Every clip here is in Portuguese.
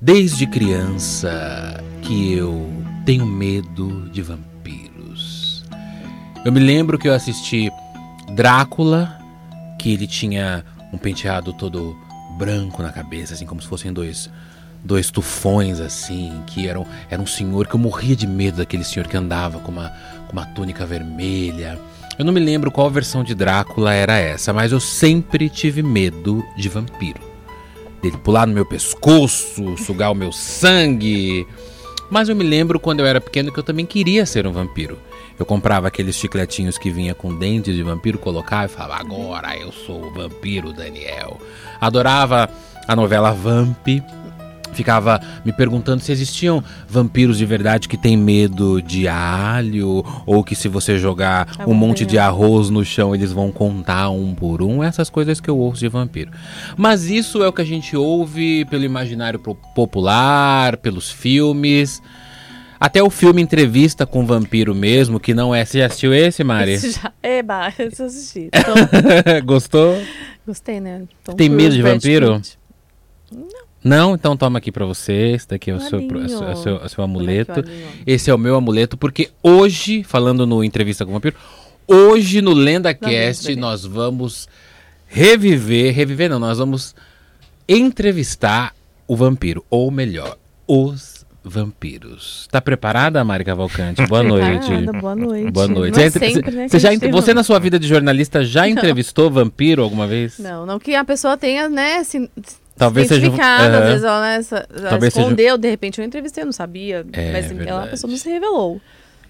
Desde criança que eu tenho medo de vampiros. Eu me lembro que eu assisti Drácula, que ele tinha um penteado todo branco na cabeça, assim como se fossem dois dois tufões assim, que eram era um senhor que eu morria de medo daquele senhor que andava com uma com uma túnica vermelha. Eu não me lembro qual versão de Drácula era essa, mas eu sempre tive medo de vampiro dele pular no meu pescoço, sugar o meu sangue. Mas eu me lembro quando eu era pequeno que eu também queria ser um vampiro. Eu comprava aqueles chicletinhos que vinha com dentes de vampiro, colocava e falava: Agora eu sou o vampiro Daniel. Adorava a novela Vamp ficava me perguntando se existiam vampiros de verdade que têm medo de alho, ou que se você jogar um monte de arroz no chão eles vão contar um por um, essas coisas que eu ouço de vampiro. Mas isso é o que a gente ouve pelo imaginário popular, pelos filmes. Até o filme Entrevista com o Vampiro mesmo, que não é. Você já assistiu esse, Mari? Esse já. É, bah, eu assisti. Então... Gostou? Gostei, né? Tom Tem medo de vampiro? Não. Não, então toma aqui para você. Esse daqui é o seu, é o seu, é o seu amuleto. Esse é o meu amuleto, porque hoje, falando no Entrevista com o Vampiro, hoje no LendaCast não, nós vamos reviver, reviver não, nós vamos entrevistar o vampiro, ou melhor, os vampiros. Tá preparada, Mari Cavalcante? Boa noite. Boa noite. Boa noite. É sempre, né, você, já, você na sua vida de jornalista já entrevistou não. vampiro alguma vez? Não, não que a pessoa tenha, né, assim, Talvez seja. Uhum. Às vezes ela, né, ela Talvez escondeu, seja... de repente eu entrevistei, eu não sabia. É, mas verdade. ela, a pessoa não se revelou.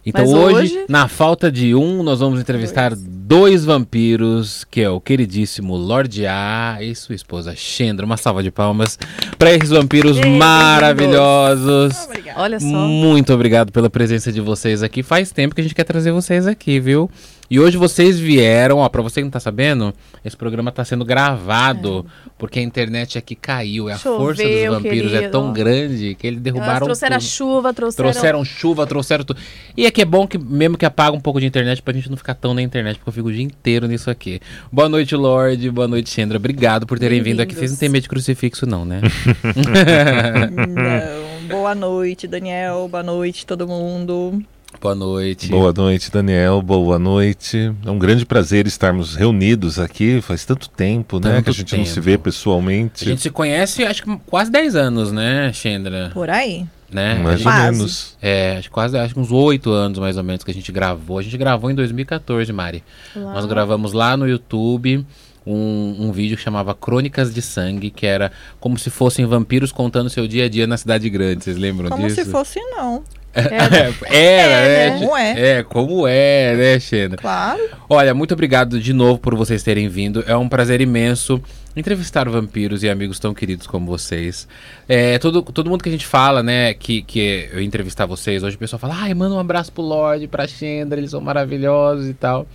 Então hoje, hoje, na falta de um, nós vamos entrevistar dois. dois. vampiros, que é o queridíssimo Lorde A e sua esposa Chendra. Uma salva de palmas para esses vampiros Ei, maravilhosos. Olha só. Muito obrigado pela presença de vocês aqui. Faz tempo que a gente quer trazer vocês aqui, viu? E hoje vocês vieram, ó, pra você que não tá sabendo, esse programa tá sendo gravado, é. porque a internet aqui caiu. E a Choveu, força dos vampiros querido. é tão grande que eles derrubaram Elas trouxeram tudo. chuva, trouxeram... Trouxeram chuva, trouxeram tudo. E é que é bom que, mesmo que apaga um pouco de internet, pra gente não ficar tão na internet, porque eu fico o dia inteiro nisso aqui. Boa noite, Lorde. Boa noite, Chandra. Obrigado por terem vindo aqui. Vocês não têm medo de crucifixo, não, né? não. Boa noite, Daniel. Boa noite, todo mundo. Boa noite. Boa noite, Daniel. Boa noite. É um grande prazer estarmos reunidos aqui. Faz tanto tempo, né? Tanto que a gente tempo. não se vê pessoalmente. A gente se conhece, acho que quase 10 anos, né, Chendra? Por aí. Né? Mais ou menos. É, acho, quase acho que uns oito anos mais ou menos que a gente gravou. A gente gravou em 2014, Mari. Uau. Nós gravamos lá no YouTube. Um, um, vídeo que chamava Crônicas de Sangue, que era como se fossem vampiros contando seu dia a dia na cidade grande. Vocês lembram como disso? Como se fosse, não. Era, era é, né? Como é. É, como é, né, Xena? Claro. Olha, muito obrigado de novo por vocês terem vindo. É um prazer imenso entrevistar vampiros e amigos tão queridos como vocês. É, todo, todo mundo que a gente fala, né, que, que eu entrevistar vocês, hoje o pessoal fala, ai, manda um abraço pro Lorde, pra Xendra, eles são maravilhosos e tal.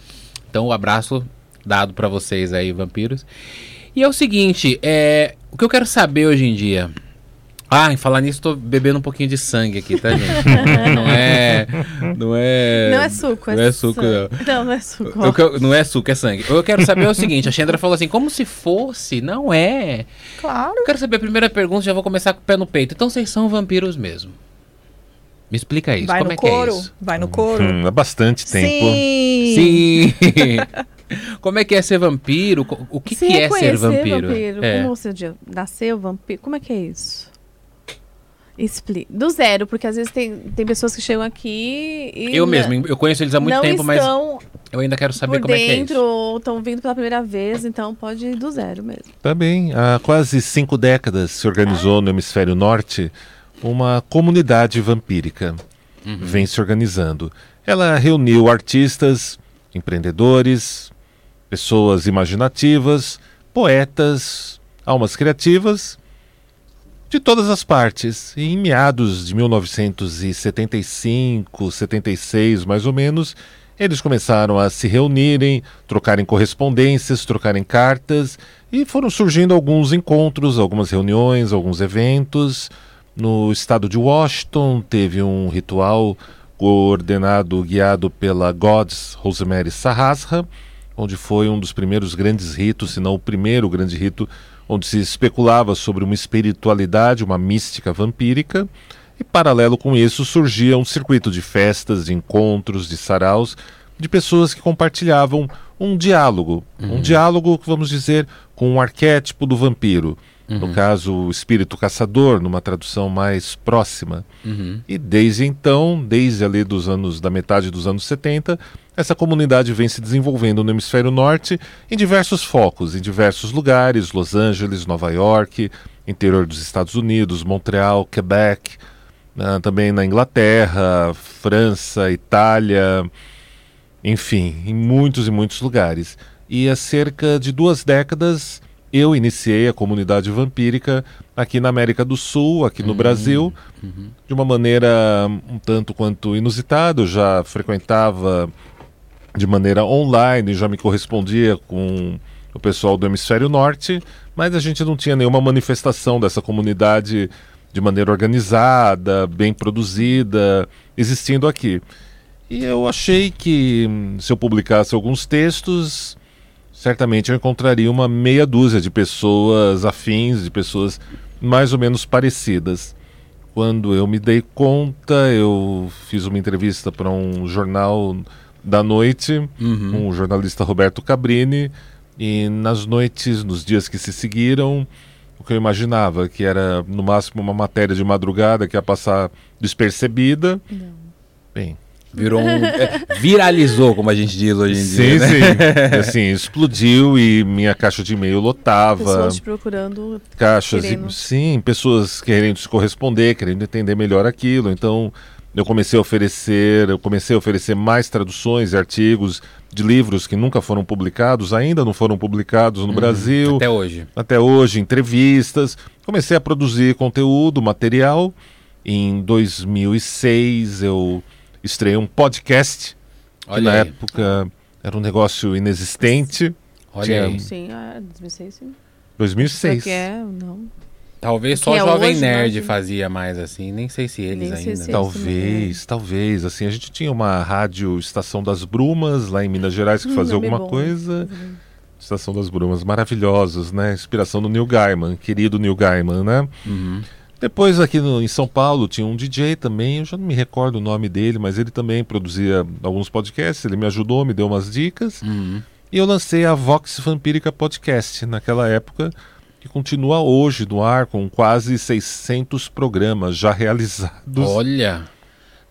Então, o um abraço dado para vocês aí, vampiros. E é o seguinte, é, o que eu quero saber hoje em dia ah, em falar nisso, tô bebendo um pouquinho de sangue aqui, tá, gente? não é. Não é. Não é suco, é Não é suco, não. Não, não é suco. Eu, não é suco, é sangue. Eu quero saber o seguinte: a Chandra falou assim, como se fosse, não é. Claro. Eu quero saber a primeira pergunta, já vou começar com o pé no peito. Então vocês são vampiros mesmo? Me explica isso. Vai como no é couro, que é isso? Vai no couro. Hum, há bastante tempo. Sim. Sim. Como é que é ser vampiro? O que, que é ser vampiro? vampiro. É. Como você nasceu vampiro? Como é que é isso? Explique. Do zero, porque às vezes tem, tem pessoas que chegam aqui e. Eu mesmo, eu conheço eles há muito tempo, mas eu ainda quero saber como dentro, é que é isso. ou estão vindo pela primeira vez, então pode ir do zero mesmo. Tá bem. Há quase cinco décadas se organizou ah. no hemisfério norte uma comunidade vampírica. Uhum. Vem se organizando. Ela reuniu artistas, empreendedores, pessoas imaginativas, poetas, almas criativas de todas as partes. E em meados de 1975, 76 mais ou menos, eles começaram a se reunirem, trocarem correspondências, trocarem cartas e foram surgindo alguns encontros, algumas reuniões, alguns eventos. No estado de Washington teve um ritual coordenado, guiado pela Gods Rosemary Sahasra, onde foi um dos primeiros grandes ritos, se não o primeiro grande rito onde se especulava sobre uma espiritualidade, uma mística vampírica, e paralelo com isso surgia um circuito de festas, de encontros, de saraus, de pessoas que compartilhavam um diálogo, uhum. um diálogo, vamos dizer, com um arquétipo do vampiro. Uhum. No caso, o espírito caçador, numa tradução mais próxima. Uhum. E desde então, desde ali dos anos da metade dos anos 70, essa comunidade vem se desenvolvendo no hemisfério norte em diversos focos, em diversos lugares, Los Angeles, Nova York, interior dos Estados Unidos, Montreal, Quebec, uh, também na Inglaterra, França, Itália, enfim, em muitos e muitos lugares. E há cerca de duas décadas eu iniciei a comunidade vampírica aqui na América do Sul, aqui no uhum, Brasil, uhum. de uma maneira um tanto quanto inusitada. Eu já frequentava de maneira online, já me correspondia com o pessoal do Hemisfério Norte, mas a gente não tinha nenhuma manifestação dessa comunidade de maneira organizada, bem produzida, existindo aqui. E eu achei que se eu publicasse alguns textos, certamente eu encontraria uma meia dúzia de pessoas afins, de pessoas mais ou menos parecidas. Quando eu me dei conta, eu fiz uma entrevista para um jornal da noite, uhum. um jornalista Roberto Cabrini, e nas noites, nos dias que se seguiram, o que eu imaginava, que era no máximo uma matéria de madrugada que ia passar despercebida. Não. Bem, Virou um. É, viralizou, como a gente diz hoje em sim, dia. Sim, né? sim. Assim, explodiu e minha caixa de e-mail lotava. Pessoas te procurando. Caixas, e, sim, pessoas querendo se corresponder, querendo entender melhor aquilo. Então, eu comecei a oferecer, eu comecei a oferecer mais traduções e artigos de livros que nunca foram publicados, ainda não foram publicados no uhum, Brasil. Até hoje. Até hoje, entrevistas. Comecei a produzir conteúdo, material. Em 2006 eu estreei um podcast, Olha que na aí. época era um negócio inexistente. Olha Tinha... aí. Sim, 2006 sim. 2006. que é, não. Talvez só o é Jovem hoje, Nerd fazia mais assim, nem sei se eles nem ainda. Se talvez, talvez. Assim, a gente tinha uma rádio Estação das Brumas lá em Minas Gerais que hum, fazia alguma bom. coisa. Estação das Brumas, maravilhosos, né? Inspiração do Neil Gaiman, querido Neil Gaiman, né? Uhum. Depois aqui no, em São Paulo tinha um DJ também, eu já não me recordo o nome dele, mas ele também produzia alguns podcasts, ele me ajudou, me deu umas dicas. Uhum. E eu lancei a Vox Vampírica Podcast naquela época, que continua hoje no ar com quase 600 programas já realizados. Olha!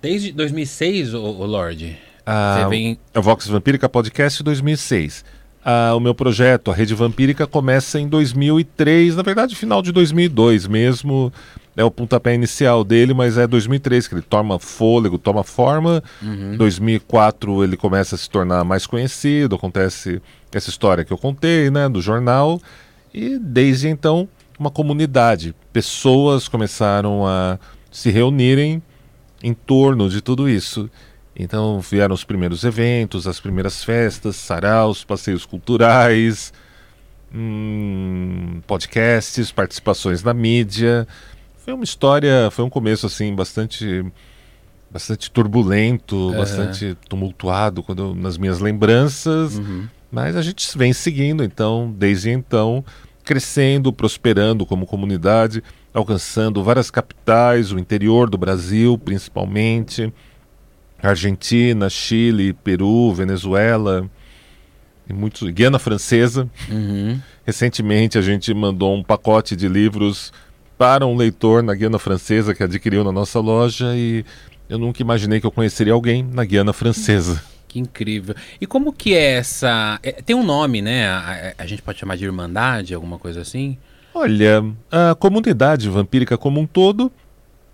Desde 2006, o, o Lorde? Ah, Você vem... A Vox Vampírica Podcast 2006 ah, o meu projeto, a Rede Vampírica, começa em 2003, na verdade, final de 2002 mesmo. É o pontapé inicial dele, mas é 2003 que ele toma fôlego, toma forma. Uhum. 2004 ele começa a se tornar mais conhecido, acontece essa história que eu contei, né, do jornal. E desde então, uma comunidade, pessoas começaram a se reunirem em torno de tudo isso. Então vieram os primeiros eventos, as primeiras festas, saraus, passeios culturais, hum, podcasts, participações na mídia. Foi uma história, foi um começo assim bastante bastante turbulento, bastante tumultuado quando nas minhas lembranças, uhum. mas a gente vem seguindo então, desde então, crescendo, prosperando como comunidade, alcançando várias capitais, o interior do Brasil, principalmente. Argentina, Chile, Peru, Venezuela e muitos Guiana Francesa. Uhum. Recentemente a gente mandou um pacote de livros para um leitor na Guiana Francesa que adquiriu na nossa loja e eu nunca imaginei que eu conheceria alguém na Guiana Francesa. Que incrível. E como que é essa. É, tem um nome, né? A, a, gente pode chamar de Irmandade, alguma coisa assim? Olha, a comunidade vampírica como um todo,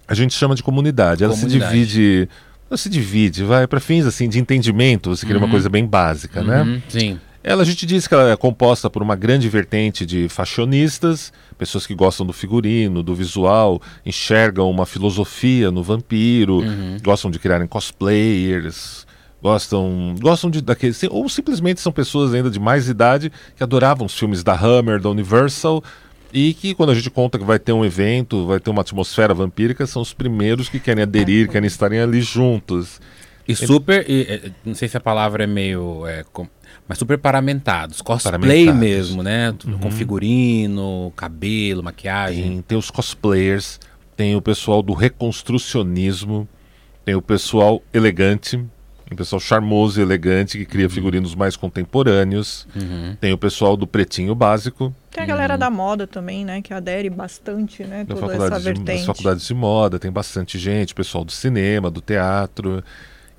a gente chama de comunidade. Ela comunidade. se divide se divide, vai para fins assim de entendimento, você queria uma uhum. coisa bem básica, né? uhum, né? Sim. Ela, a gente diz que ela é composta por uma grande vertente de fashionistas, pessoas que gostam do figurino, do visual, enxergam uma filosofia no vampiro, uhum. gostam de criarem cosplayers, gostam, gostam de daquele, ou simplesmente são pessoas ainda de mais idade que adoravam os filmes da Hammer, da Universal, e que quando a gente conta que vai ter um evento, vai ter uma atmosfera vampírica, são os primeiros que querem aderir, querem estarem ali juntos. E super, e, não sei se a palavra é meio, é, com, mas super paramentados, cosplay paramentados. mesmo, né? Uhum. Com figurino, cabelo, maquiagem. Tem, tem os cosplayers, tem o pessoal do reconstrucionismo, tem o pessoal elegante, um pessoal charmoso e elegante que cria uhum. figurinos mais contemporâneos. Uhum. Tem o pessoal do pretinho básico. Tem a galera uhum. da moda também, né? Que adere bastante, né? Da toda essa vertente. De, das faculdades de moda, tem bastante gente, pessoal do cinema, do teatro.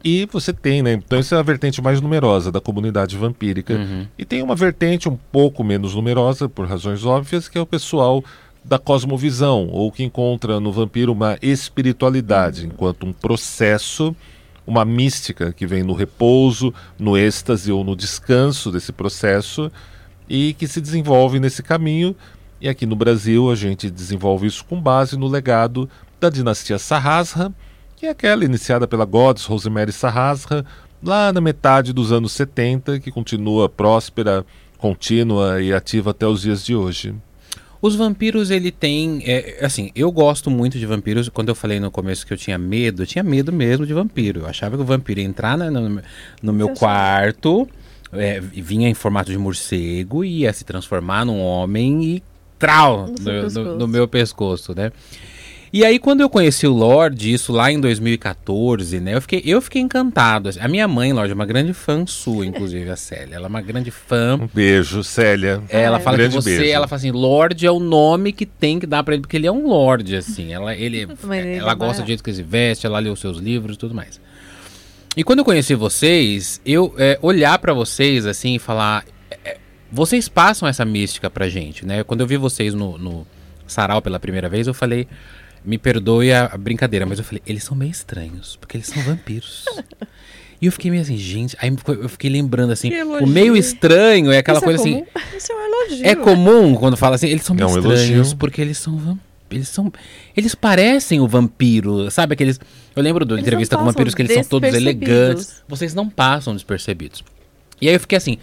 E você tem, né? Então, essa é a vertente mais numerosa da comunidade vampírica. Uhum. E tem uma vertente um pouco menos numerosa, por razões óbvias, que é o pessoal da cosmovisão, ou que encontra no vampiro uma espiritualidade, uhum. enquanto um processo uma mística que vem no repouso, no êxtase ou no descanso desse processo e que se desenvolve nesse caminho. E aqui no Brasil a gente desenvolve isso com base no legado da dinastia Sarrasra, que é aquela iniciada pela Goddess Rosemary Sarrasra, lá na metade dos anos 70, que continua próspera, contínua e ativa até os dias de hoje. Os vampiros, ele tem. É, assim, eu gosto muito de vampiros. Quando eu falei no começo que eu tinha medo, eu tinha medo mesmo de vampiro. Eu achava que o vampiro ia entrar na, no, no meu quarto, é, vinha em formato de morcego, ia se transformar num homem e trau no, no, no meu pescoço, né? E aí, quando eu conheci o Lorde, isso lá em 2014, né? Eu fiquei, eu fiquei encantado. A minha mãe, Lorde, é uma grande fã sua, inclusive, a Célia. Ela é uma grande fã. Um beijo, Célia. Ela fala que você, beijo. ela fala assim, Lorde é o nome que tem que dar para ele, porque ele é um Lorde, assim. Ela, ele, ela gosta do jeito que ele se veste, ela lê os seus livros e tudo mais. E quando eu conheci vocês, eu é, olhar para vocês assim e falar. É, vocês passam essa mística pra gente, né? Quando eu vi vocês no, no Sarau pela primeira vez, eu falei me perdoe a, brincadeira, mas eu falei, eles são meio estranhos, porque eles são vampiros. E eu fiquei meio assim, gente. Aí eu fiquei lembrando assim, o meio estranho é aquela Isso é coisa é assim. Isso é um elogio. É comum quando fala assim, eles são meio é um estranhos elogio. porque eles são vampiros. Eles são. Eles parecem o vampiro, sabe? Aqueles. Eu lembro da entrevista com vampiros que eles são todos elegantes. Vocês não passam despercebidos. E aí eu fiquei assim,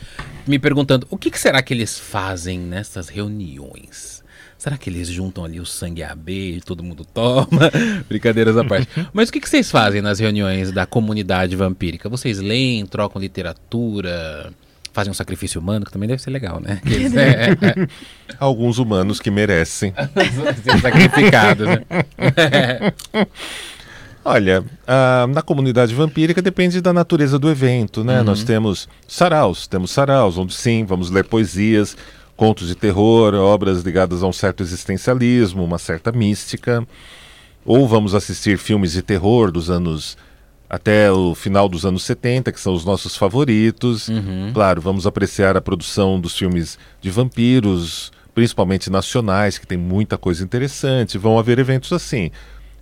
me perguntando, o que, que será que eles fazem nessas reuniões? Será que eles juntam ali o sangue AB e todo mundo toma? Brincadeiras à parte. Mas o que, que vocês fazem nas reuniões da comunidade vampírica? Vocês leem, trocam literatura, fazem um sacrifício humano, que também deve ser legal, né? Eles, é, é. Alguns humanos que merecem ser sacrificados, né? Olha, na comunidade vampírica depende da natureza do evento, né? Uhum. Nós temos saraus, temos saraus, onde sim, vamos ler poesias, contos de terror, obras ligadas a um certo existencialismo, uma certa mística, ou vamos assistir filmes de terror dos anos até o final dos anos 70, que são os nossos favoritos. Uhum. Claro, vamos apreciar a produção dos filmes de vampiros, principalmente nacionais, que tem muita coisa interessante. Vão haver eventos assim.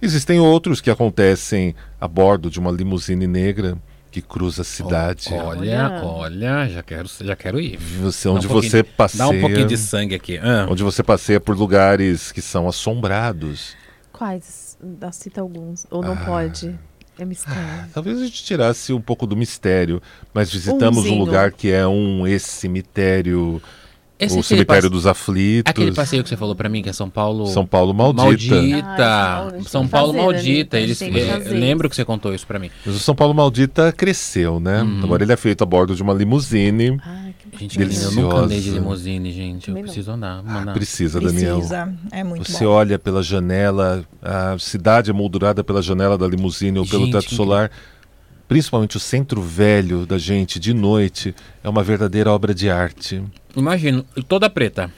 Existem outros que acontecem a bordo de uma limusine negra que cruza a cidade. Olha, olha, já quero, já quero ir. Você, onde um você passeia. Dá um pouquinho de sangue aqui. Ah. Onde você passeia por lugares que são assombrados. Quais? Cita alguns. Ou não ah. pode? É mistério. Ah, talvez a gente tirasse um pouco do mistério, mas visitamos um, um lugar que é um ex-cemitério esse o Cemitério dos Aflitos. Aquele passeio que você falou para mim, que é São Paulo. São Paulo Maldita. Maldita. Ah, São Paulo Maldita. Eles, é, lembro que você contou isso para mim. Mas o São Paulo Maldita cresceu, né? Uhum. Agora ele é feito a bordo de uma limusine. Ah, que gente, deliciosa. eu nunca andei de limusine, gente. Eu preciso andar. Ah, precisa, Daniel. Precisa. É muito Você bom. olha pela janela, a cidade é moldurada pela janela da limusine ou pelo gente, teto solar principalmente o centro velho da gente de noite, é uma verdadeira obra de arte. Imagino, toda preta.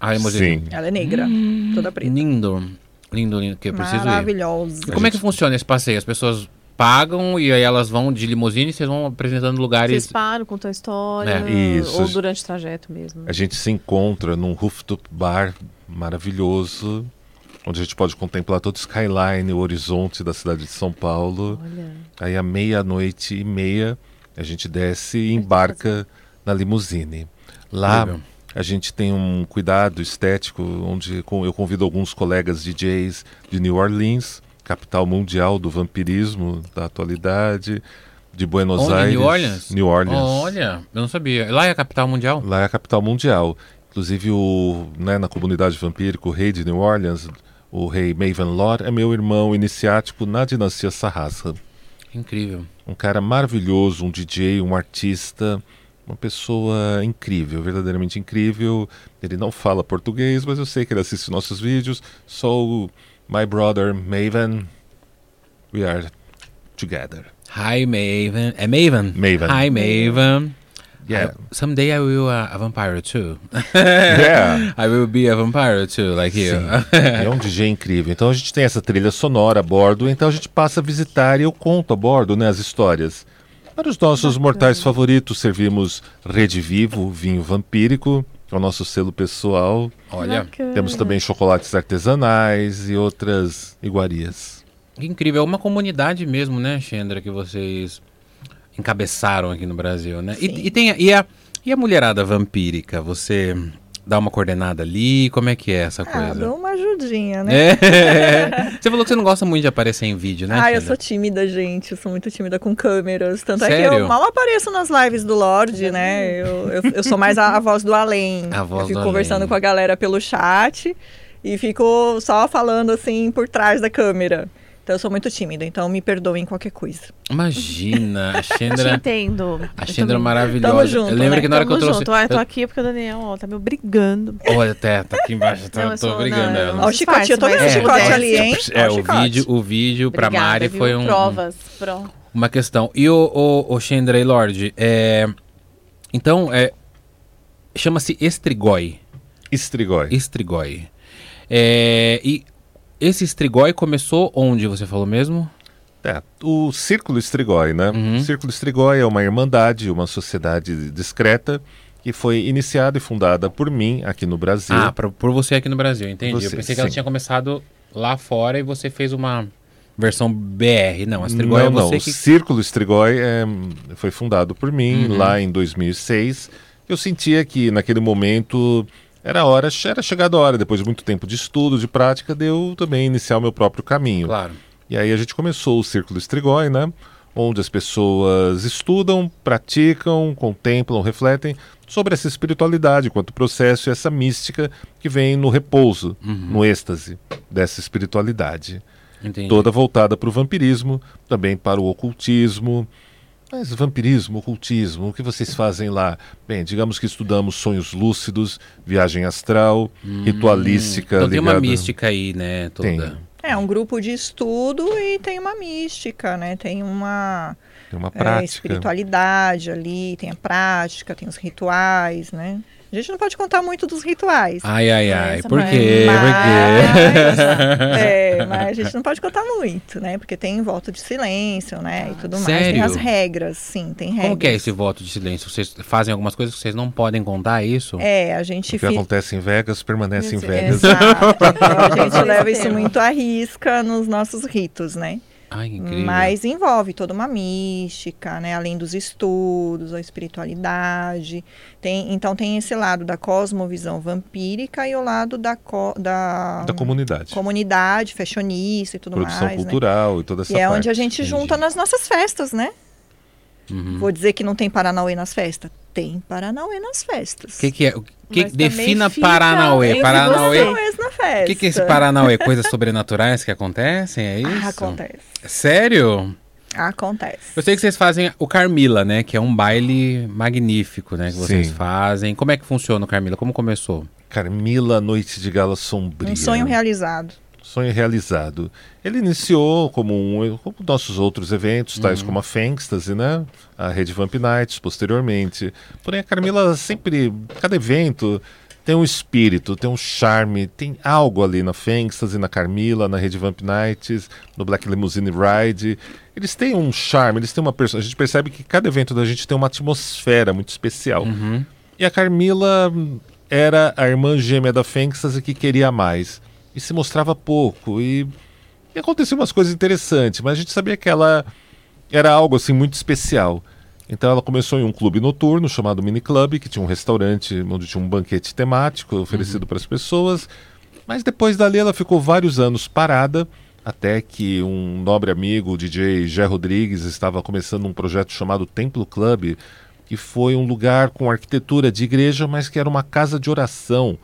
A Sim. Ela é negra, hum, toda preta. Lindo, lindo, lindo, que eu preciso Maravilhosa. E como é que funciona esse passeio? As pessoas pagam e aí elas vão de limusine e vocês vão apresentando lugares. Vocês param, contam a história. É. Isso. Ou durante o trajeto mesmo. A gente se encontra num rooftop bar maravilhoso onde a gente pode contemplar todo o skyline, o horizonte da cidade de São Paulo. Olha. Aí à meia-noite e meia a gente desce e embarca na limusine. Lá a gente tem um cuidado estético, onde eu convido alguns colegas DJs de New Orleans, capital mundial do vampirismo da atualidade, de Buenos Onde, Aires. New Orleans? New Orleans. olha, eu não sabia. Lá é a capital mundial? Lá é a capital mundial. Inclusive, o, né, na comunidade vampírica, o rei de New Orleans, o rei Maven Lord é meu irmão iniciático na dinastia Sarrasa. Incrível. Um cara maravilhoso, um DJ, um artista, uma pessoa incrível, verdadeiramente incrível. Ele não fala português, mas eu sei que ele assiste nossos vídeos. So, my brother Maven, we are together. Hi, Maven. É Maven? Maven. Hi, Maven. Yeah. I, someday I will uh, a vampire too. yeah. I will be a vampire too, like you. é um DJ incrível. Então a gente tem essa trilha sonora a bordo, então a gente passa a visitar e eu conto a bordo né, as histórias. Para os nossos mortais favoritos, servimos Rede Vivo, vinho vampírico, é o nosso selo pessoal. Olha, Bacana. temos também chocolates artesanais e outras iguarias. Que incrível, é uma comunidade mesmo, né, Chandra, que vocês encabeçaram aqui no Brasil, né? E, e, tem e a, e a mulherada vampírica, você dá uma coordenada ali, como é que é essa ah, coisa? Ah, dou uma ajudinha, né? É. Você falou que você não gosta muito de aparecer em vídeo, né? Ah, eu sou tímida, gente. Eu sou muito tímida com câmeras. Tanto Sério? é que eu mal apareço nas lives do Lorde, né? Eu, eu, eu sou mais a, a, voz do além. A voz eu fico do conversando além. com a galera pelo chat e fico só falando assim por trás da câmera. Então eu sou muito tímida, então me perdoem qualquer coisa. Imagina, a Chandra. Te entendo. A Chandra é maravilhosa. Tamo junto, eu lembro né? que na hora Tamo que eu trouxe. junto. Ah, eu tô aqui porque o Daniel ó, tá me obrigando. Olha, até, tá aqui embaixo, tá, Não, eu tô sou- brigando não, ela. Ó, o chicote, eu tô vendo o mas chicote é, ali, hein? É, o vídeo, o vídeo pra Obrigada, Mari viu? foi um, Provas. Pro... uma questão. E o, o, o Chandra e Lorde, é, então, é, chama-se Estrigói. Estrigói. Estrigói. É, e esse Estrigói começou onde, você falou mesmo? É, o Círculo Estrigói, né? Uhum. O Círculo Estrigói é uma irmandade, uma sociedade discreta que foi iniciada e fundada por mim aqui no Brasil. Ah, pra, por você aqui no Brasil, entendi. Você, Eu pensei que ela sim. tinha começado lá fora e você fez uma versão BR. Não, a Estrigói não, é você não. que... O Círculo Estrigói é, foi fundado por mim Uhum. lá em 2006. Eu sentia que naquele momento era hora, era chegada a hora, depois de muito tempo de estudo, de prática, de eu também iniciar o meu próprio caminho. Claro. E aí a gente começou o Círculo Estrigói, né? Onde as pessoas estudam, praticam, contemplam, refletem sobre essa espiritualidade, quanto processo e essa mística que vem no repouso, Uhum. no êxtase dessa espiritualidade. Entendi. Toda voltada para o vampirismo, também para o ocultismo. Mas vampirismo, ocultismo, o que vocês fazem lá? Bem, digamos que estudamos sonhos lúcidos, viagem astral, ritualística. Então tem uma ligada- mística aí, né? Toda. Tem. É um grupo de estudo e tem uma mística, né? Tem uma Tem uma é, prática. espiritualidade ali, tem a prática, tem os rituais, né? A gente não pode contar muito dos rituais. Ai, ai, ai. Por quê? Mas, Por quê? é, mas a gente não pode contar muito, né? Porque tem voto de silêncio, né? E tudo mais. Tem Sério? as regras, sim, tem regras. Como que é esse voto de silêncio? Vocês fazem algumas coisas que vocês não podem contar, é isso? É, a O gente que fica. acontece em Vegas permanece em Isso, Vegas. Exato. Então, a gente leva isso muito à risca nos nossos ritos, né? Ai, incrível. Mas envolve toda uma mística, né? Além dos estudos, a espiritualidade. Tem, então tem esse lado da cosmovisão vampírica e o lado da, co- da, Da comunidade. comunidade, fashionista e tudo Produção mais. né? cultural e toda essa E é parte. onde a gente Entendi. junta nas nossas festas, né? Uhum. Vou dizer que não tem Paranauê nas festas? Tem Paranauê nas festas. O que, que é? O que, também defina Paranauê. Paranauê. O que, que é esse Paranauê? Coisas sobrenaturais que acontecem? É isso? Ah, acontece. Sério? Acontece. Eu sei que vocês fazem o Carmila, né? Que é um baile magnífico, né? Que vocês Sim. fazem. Como é que funciona o Carmila? Como começou? Carmila, Noite de Gala Sombria. Um sonho realizado. Sonho realizado. Ele iniciou como, um, como nossos outros eventos, tais como a Fankstase, né? A Rede Vamp Nights, posteriormente. Porém, a Carmila sempre, cada evento tem um espírito, tem um charme, tem algo ali na Fankstase, na Carmila, na Rede Vamp Nights, no Black Limousine Ride. Eles têm um charme, eles têm uma pessoa. A gente percebe que cada evento da gente tem uma atmosfera muito especial. Uhum. E a Carmila era a irmã gêmea da Fênixas que queria mais. E se mostrava pouco. E, e aconteciam umas coisas interessantes, mas a gente sabia que ela era algo assim muito especial. Então ela começou em um clube noturno chamado Mini Club, que tinha um restaurante onde tinha um banquete temático oferecido para as pessoas. Mas depois dali ela ficou vários anos parada, até que um nobre amigo, o DJ Gé Rodrigues, estava começando um projeto chamado Templo Club, que foi um lugar com arquitetura de igreja, mas que era uma casa de oração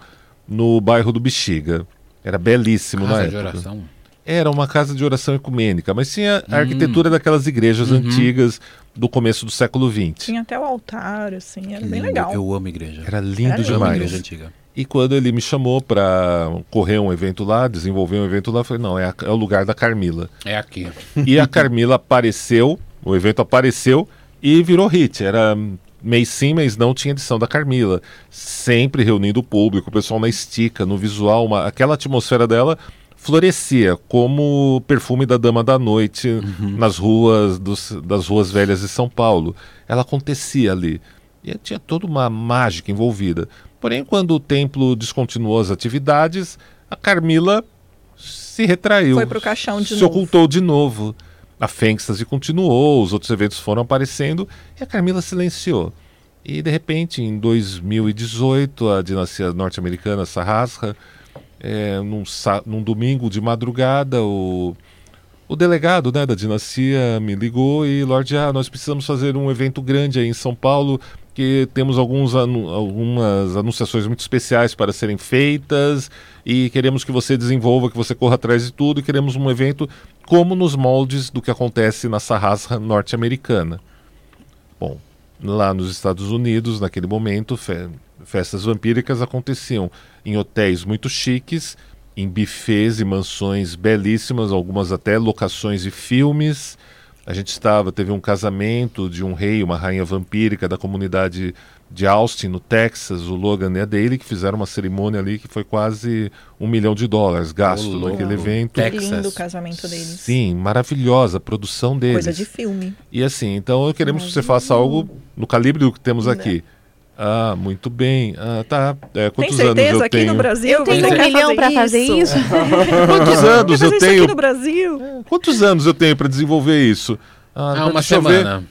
no bairro do Bexiga. Era belíssimo na Casa de época. oração. Era uma casa de oração ecumênica, mas tinha a hum. arquitetura daquelas igrejas uhum. antigas do começo do século XX. Tinha até o altar, assim, era lindo. bem legal. Eu amo igreja. Era lindo era demais. Igreja antiga. E quando ele me chamou para correr um evento lá, desenvolver um evento lá, eu falei, não, é, a, é o lugar da Carmila. É aqui. E a Carmila apareceu, o evento apareceu e virou hit. Era mês sim, mês não, tinha edição da Carmila. Sempre reunindo o público, o pessoal na estica, no visual, uma, aquela atmosfera dela florescia como o perfume da Dama da Noite uhum. nas ruas dos, das ruas velhas de São Paulo. Ela acontecia ali. E tinha toda uma mágica envolvida. Porém, quando o templo descontinuou as atividades, a Carmila se retraiu. Foi para o caixão de se novo. Se ocultou de novo. A Fênixase continuou, os outros eventos foram aparecendo e a Carmila silenciou. E de repente, em 2018, a dinastia norte-americana Sarrasra é, num, num, domingo de madrugada, o, o delegado né, da dinastia me ligou e, Lorde, ah, nós precisamos fazer um evento grande aí em São Paulo, que temos alguns anu algumas anunciações muito especiais para serem feitas e queremos que você desenvolva, que você corra atrás de tudo e queremos um evento como nos moldes do que acontece na Sarrasra norte-americana. Bom, lá nos Estados Unidos, naquele momento, fe festas vampíricas aconteciam em hotéis muito chiques, em bufês e mansões belíssimas, algumas até locações de filmes. A gente estava, teve um casamento de um rei, uma rainha vampírica da comunidade de Austin, no Texas, o Logan e a Daly, que fizeram uma cerimônia ali que foi quase um milhão de dólares gasto oh, naquele evento. Texas. Lindo o casamento deles. Sim, maravilhosa a produção deles. Coisa de filme. E assim, então queremos que você faça algo no calibre do que temos né? aqui. Ah, muito bem. Ah, tá. É, quantos Tem certeza anos eu aqui tenho? no Brasil? Eu tenho um milhão para fazer isso. quantos anos eu tenho? Aqui no Brasil? Quantos anos eu tenho para desenvolver isso? Ah, ah uma semana.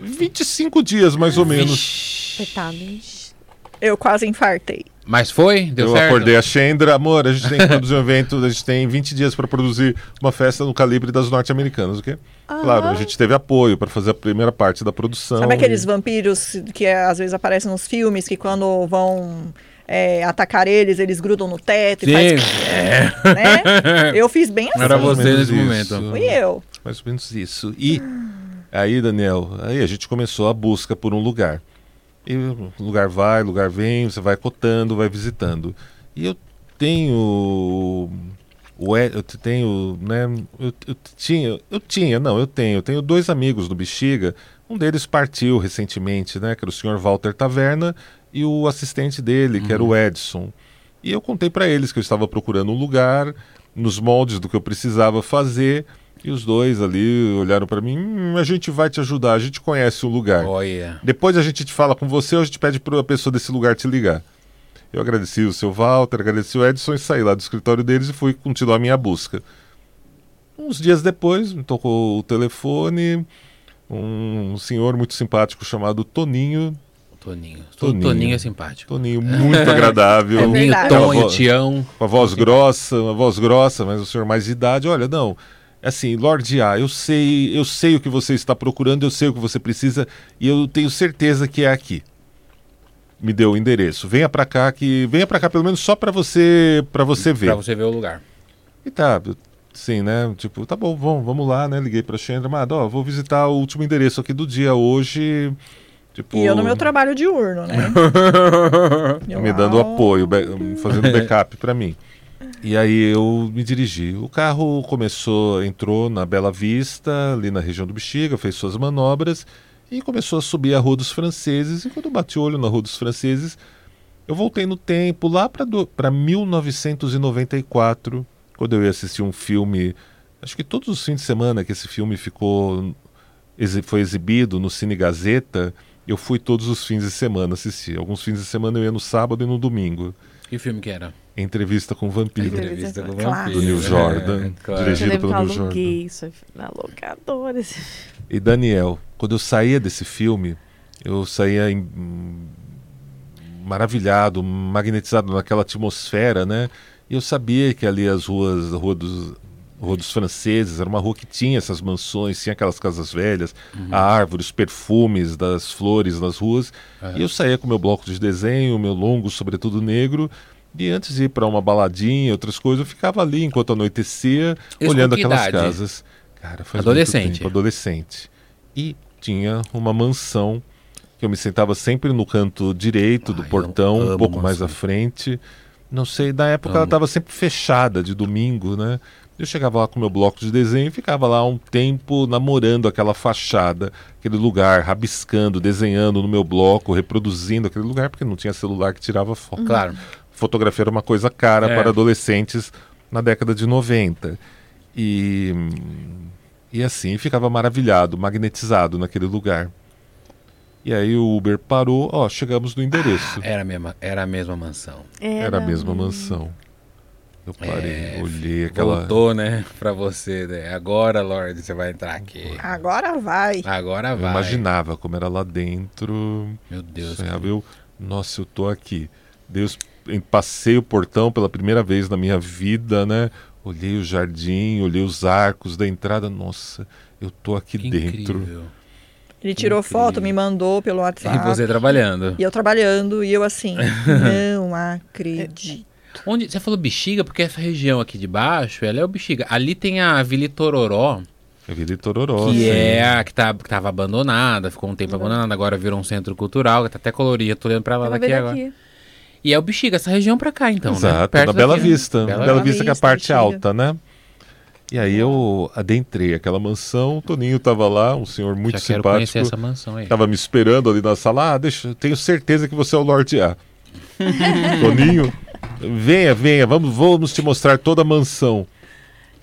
25 dias, mais ou menos. Eu quase infartei. Mas foi? Deu eu certo? acordei a Chendra, amor, a gente tem que produzir um evento, a gente tem 20 dias para produzir uma festa no calibre das norte-americanas, o quê? Uhum. Claro, a gente teve apoio para fazer a primeira parte da produção. Sabe aqueles vampiros que é, às vezes aparecem nos filmes, que quando vão é, atacar eles, eles grudam no teto Sim. e faz... É. Né? Eu fiz bem assim. Era você nesse momento. Fui eu. Mais ou menos isso. E aí, Daniel, aí a gente começou a busca por um lugar. E lugar vai, lugar vem, você vai cotando, vai visitando. E eu tenho o eu tenho, né, eu, eu, tinha, eu tinha, não, eu tenho, eu tenho dois amigos do Bexiga. Um deles partiu recentemente, né, que era o senhor Walter Taverna e o assistente dele, uhum. que era o uhum. Edson. E eu contei para eles que eu estava procurando um lugar nos moldes do que eu precisava fazer e os dois ali olharam para mim: hum, a gente vai te ajudar, a gente conhece o lugar. Oh, yeah. Depois a gente te fala com você ou a gente pede para a pessoa desse lugar te ligar. Eu agradeci o seu Walter, agradeci o Edson e saí lá do escritório deles e fui continuar a minha busca. Uns dias depois, me tocou o telefone, um senhor muito simpático chamado Toninho. Toninho. Toninho, Toninho é simpático. Toninho muito agradável. Toninho, Tonho, Tião. Com a voz grossa, uma voz grossa, mas o senhor mais de idade. Olha, não, assim, Lorde A, eu sei, eu sei o que você está procurando, eu sei o que você precisa e eu tenho certeza que é aqui. Me deu o endereço. Venha para cá que venha para cá pelo menos só para você para você ver. Para você ver o lugar. E tá, sim, né? Tipo, tá bom, vamos, vamos lá, né? Liguei para Chandra, mas ó, vou visitar o último endereço aqui do dia hoje. Tipo... E eu no meu trabalho diurno, né? me dando apoio, fazendo backup para mim. E aí eu me dirigi. O carro começou, entrou na Bela Vista, ali na região do Bexiga, fez suas manobras e começou a subir a Rua dos Franceses. E quando eu bati o olho na Rua dos Franceses, eu voltei no tempo, lá para 1994, quando eu ia assistir um filme. Acho que todos os fins de semana que esse filme ficou foi exibido no Cine Gazeta, eu fui todos os fins de semana assistir. Alguns fins de semana eu ia no sábado e no domingo. Que filme que era? Entrevista com o Vampiro. Entrevista com o Vampiro. Do Neil Jordan. É, claro. Dirigido pelo Neil Jordan. isso na locadora. E Daniel, quando eu saía desse filme, eu saía em, maravilhado, magnetizado naquela atmosfera, né? E eu sabia que ali as ruas, a rua dos, Rua dos Franceses, era uma rua que tinha essas mansões, tinha aquelas casas velhas, uhum. a perfumes das flores nas ruas. Uhum. E eu saía com meu bloco de desenho, meu longo, sobretudo negro, E antes de ir para uma baladinha, outras coisas, eu ficava ali enquanto anoitecia, Isso olhando aquelas idade? casas. Cara, faz adolescente. Tempo, adolescente. E tinha uma mansão que eu me sentava sempre no canto direito do portão, um pouco mais à frente. Não sei, na época amo. ela estava sempre fechada de domingo, né? Eu chegava lá com meu bloco de desenho e ficava lá um tempo namorando aquela fachada, aquele lugar, rabiscando, desenhando no meu bloco, reproduzindo aquele lugar, porque não tinha celular que tirava foto. Claro. Fotografia era uma coisa cara é. para adolescentes na década de 90. E, e assim, ficava maravilhado, magnetizado naquele lugar. E aí o Uber parou, ó, chegamos no endereço. Ah, era, a mesma, era a mesma mansão. Era, era a mesma mansão. Eu parei, é, olhei aquela. Voltou, né, pra você. Né? Agora, Lorde, você vai entrar aqui. Agora vai. Agora vai. Eu imaginava como era lá dentro. Meu Deus. Sonhava, eu, nossa, eu tô aqui. Deus, passei o portão pela primeira vez na minha vida, né? Olhei o jardim, olhei os arcos da entrada. Nossa, eu tô aqui que dentro. Incrível. Ele tirou incrível. foto, me mandou pelo WhatsApp. E você trabalhando. E eu trabalhando, e eu assim, não acredito. Onde você falou bexiga, porque essa região aqui de baixo, ela é o bexiga. Ali tem a Vila Tororó. A Vila Tororó. Que sim. é a que, tá, que tava abandonada, ficou um tempo uhum. abandonada, agora virou um centro cultural, tá até colorida, tô olhando pra lá daqui agora. Aqui. E é o bexiga, essa região pra cá, então. Né? Exato, né? na Bela daqui, Vista. Bela, Bela Vista, que é a parte bexiga. alta, né? E aí eu adentrei aquela mansão, o Toninho tava lá, um senhor muito Já simpático. conhecer essa mansão aí. Tava me esperando ali na sala. Ah, deixa, tenho certeza que você é o Lorde A. Toninho, Venha, venha, vamos, vamos te mostrar toda a mansão.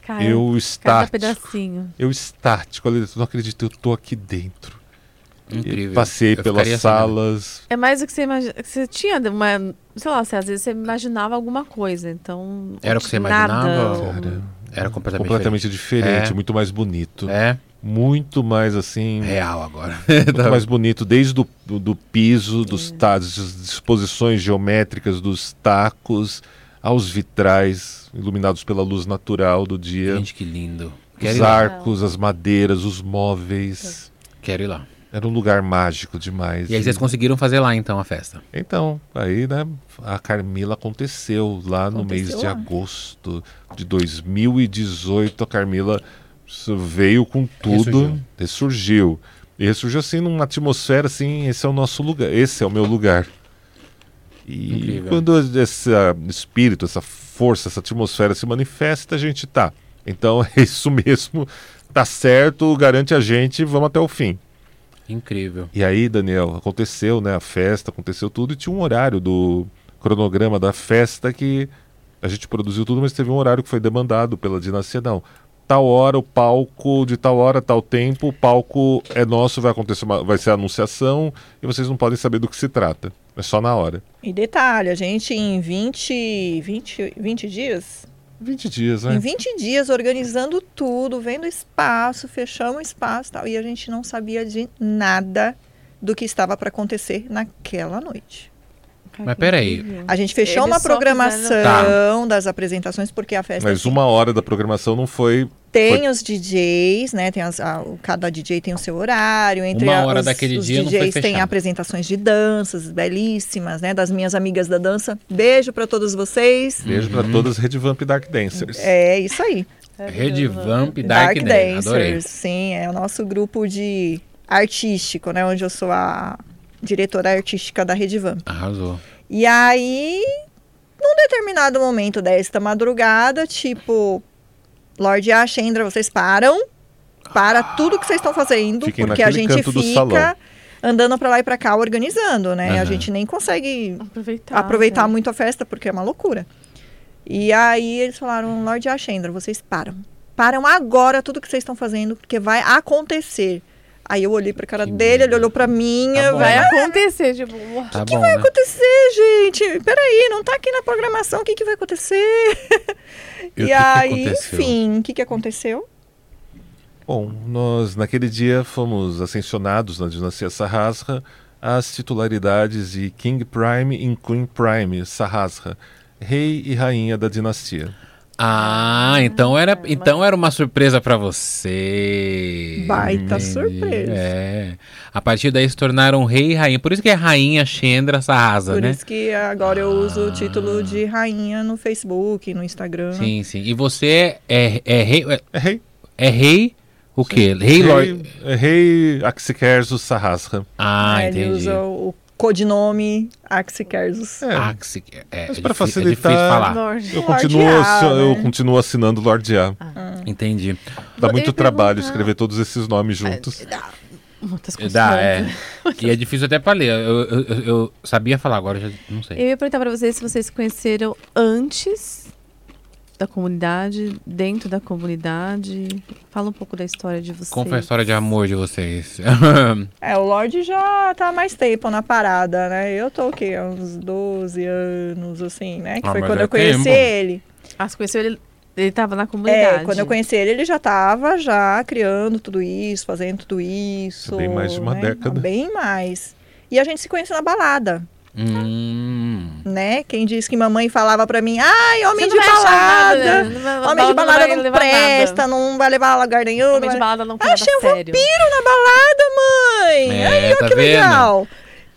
Cara, eu estático. pedacinho. Eu estático, olha, não acredito, eu tô aqui dentro. Incrível. Passei eu pelas salas. É mais do que você imagina. Você tinha uma. Sei lá, você, às vezes você imaginava alguma coisa. Então. Era o que você imaginava? Era completamente, completamente diferente, diferente é. muito mais bonito. É. Muito mais assim. Real agora. muito mais bonito, desde do, do, do piso, dos das disposições geométricas dos tacos, aos vitrais iluminados pela luz natural do dia. Gente, que lindo. Quero os arcos, as madeiras, os móveis. Quero ir lá. Era um lugar mágico demais. E aí vocês conseguiram fazer lá então a festa? Então, aí né, a Carmila aconteceu lá aconteceu no mês lá. de agosto de 2018. A Carmila veio com tudo, ressurgiu. ressurgiu. E ressurgiu assim numa atmosfera assim, esse é o nosso lugar, esse é o meu lugar. E Incrível. quando esse espírito, essa força, essa atmosfera se manifesta, a gente tá. Então é isso mesmo, tá certo, garante a gente, vamos até o fim. Incrível. E aí, Daniel, aconteceu, né, a festa, aconteceu tudo e tinha um horário do cronograma da festa que a gente produziu tudo, mas teve um horário que foi demandado pela dinastia, não. Tal hora o palco, de tal hora, tal tempo, o palco é nosso, vai acontecer uma, vai ser a anunciação e vocês não podem saber do que se trata. É só na hora. E detalhe, a gente em 20, 20, 20 dias 20 dias, né? Em 20 dias, organizando tudo, vendo espaço, fechamos o espaço e tal. E a gente não sabia de nada do que estava para acontecer naquela noite. Mas peraí. A gente fechou Eles uma programação tá. das apresentações, porque a festa. Mas uma hora da programação não foi. Tem foi... os DJs, né? Tem as, a, cada DJ tem o seu horário. Entre uma hora os, daquele os dia DJs tem apresentações de danças belíssimas, né? Das minhas amigas da dança. Beijo para todos vocês. Beijo uhum. para todas Redvamp Dark Dancers. É isso aí. Redvamp Dark, Dark Dancers. Adorei. Sim, é o nosso grupo de artístico, né? Onde eu sou a diretora artística da Rede Vamp. Arrasou. E aí, num determinado momento desta madrugada, tipo, Lorde Ashendra, vocês param, para tudo que vocês estão fazendo, Fiquem porque a gente fica andando para lá e para cá organizando, né? Uhum. A gente nem consegue aproveitar, aproveitar muito a festa, porque é uma loucura. E aí eles falaram, Lorde Ashendra, vocês param. Param agora tudo que vocês estão fazendo, porque vai acontecer. Aí eu olhei pra cara que dele, ele olhou pra mim. Tá vai acontecer, tipo, o tá que, que vai né? acontecer, gente? Peraí, não tá aqui na programação, o que, que vai acontecer? E, e aí, enfim, o que, que aconteceu? Bom, nós naquele dia fomos ascensionados na dinastia Sahasra às titularidades de King Prime e Queen Prime Sahasra, rei e rainha da dinastia. Ah, então era, então era uma surpresa para você. Baita surpresa. É. A partir daí se tornaram rei e rainha. Por isso que é rainha Chendra Sarrasa, Por né? Por isso que agora ah. eu uso o título de rainha no Facebook, no Instagram. Sim, sim. E você é, é rei. É, é rei. É rei. O quê? Rei, rei Lord. É rei Axikerzo Sarrasra. Ah, é, entendi. Ele usa o codinome Axikerzus. É. Axi, é, Mas é para facilitar, é falar. eu, continuo, A, eu né? continuo assinando Lord A. Ah. Entendi. Dá eu muito trabalho perguntar... escrever todos esses nomes juntos. Dá muitas coisas. Dá, é. e é difícil até para ler. Eu, eu, eu, sabia falar, agora já não sei. Eu ia perguntar para vocês se vocês se conheceram antes da comunidade, dentro da comunidade. Fala um pouco da história de vocês. Foi a história de amor de vocês? é, o Lorde já tá mais tempo na parada, né? Eu tô o quê? Uns 12 anos, assim, né? Que ah, foi quando é eu conheci tempo. ele. Ah, você conheceu ele ele estava na comunidade. É, quando eu conheci ele, ele já estava já criando tudo isso, fazendo tudo isso. É bem mais de uma né? década. Bem mais. E a gente se conheceu na balada. Hum. Né? Quem disse que mamãe falava pra mim, ai, homem de balada. Nada, homem de balada não, não presta, nada. não vai levar a lugar nenhum. Homem de balada não tem Achei um vampiro na balada, mãe. É, aí, ó, tá que vendo? legal.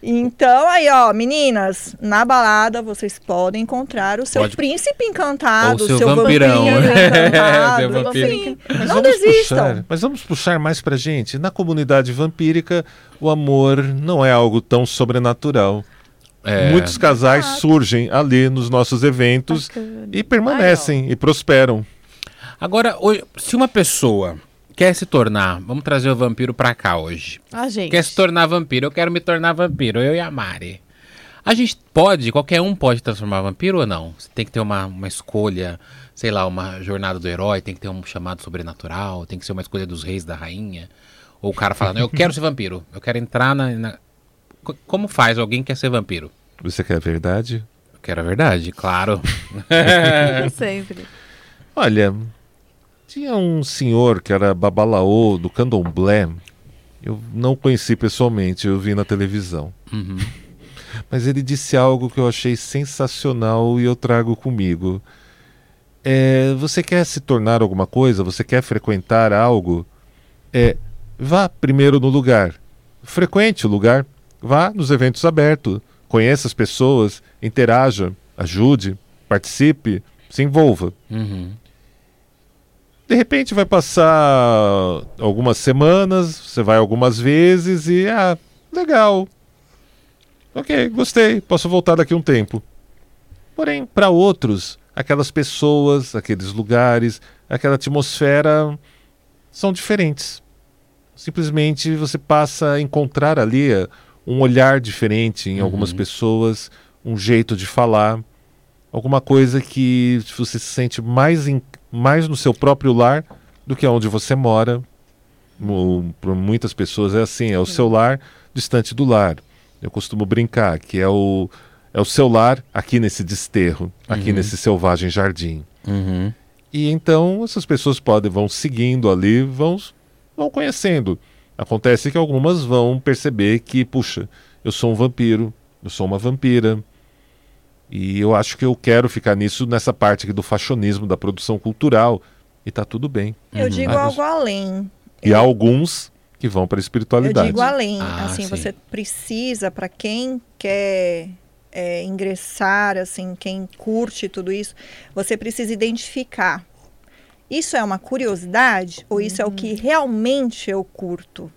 Então, aí, ó, meninas, na balada vocês podem encontrar o seu Pode... príncipe encantado, o seu, seu vampirão. encantado. é, vampiro. Mas não desistam. Puxar, mas vamos puxar mais pra gente. Na comunidade vampírica, o amor não é algo tão sobrenatural. É. Muitos casais ah, surgem ali nos nossos eventos bacana. e permanecem Ai, e prosperam. Agora, se uma pessoa quer se tornar, vamos trazer o vampiro pra cá hoje. A gente. Quer se tornar vampiro, eu quero me tornar vampiro, eu e a Mari. A gente pode, qualquer um pode transformar vampiro ou não? Você tem que ter uma, uma escolha, sei lá, uma jornada do herói, tem que ter um chamado sobrenatural, tem que ser uma escolha dos reis, da rainha. Ou o cara fala, não, eu quero ser vampiro, eu quero entrar na, na como faz alguém que quer ser vampiro? Você quer a verdade? Eu quero a verdade, claro. Sempre. Olha, tinha um senhor que era babalaô do candomblé. Eu não conheci pessoalmente, eu vi na televisão. Uhum. Mas ele disse algo que eu achei sensacional e eu trago comigo. É, você quer se tornar alguma coisa? Você quer frequentar algo? É, vá primeiro no lugar. Frequente o lugar. Vá nos eventos abertos, conheça as pessoas, interaja, ajude, participe, se envolva. Uhum. De repente vai passar algumas semanas, você vai algumas vezes e ah, legal. Ok, gostei, posso voltar daqui a um tempo. Porém, para outros, aquelas pessoas, aqueles lugares, aquela atmosfera são diferentes. Simplesmente você passa a encontrar ali um olhar diferente em uhum. algumas pessoas, um jeito de falar, alguma coisa que você se sente mais, em, mais no seu próprio lar do que onde você mora. Para muitas pessoas é assim, é o seu lar distante do lar. Eu costumo brincar que é o, é o seu lar aqui nesse desterro, aqui uhum. nesse selvagem jardim. Uhum. E então essas pessoas podem vão seguindo ali, vão, vão conhecendo. Acontece que algumas vão perceber que, puxa, eu sou um vampiro, eu sou uma vampira. E eu acho que eu quero ficar nisso, nessa parte aqui do fashionismo, da produção cultural. E tá tudo bem. Eu uhum. digo Mas, algo além. E eu... há alguns que vão para a espiritualidade. Eu digo além. Ah, assim, sim. você precisa, para quem quer é, ingressar, assim, quem curte tudo isso, você precisa identificar isso é uma curiosidade ou isso é o que uhum. realmente eu curto?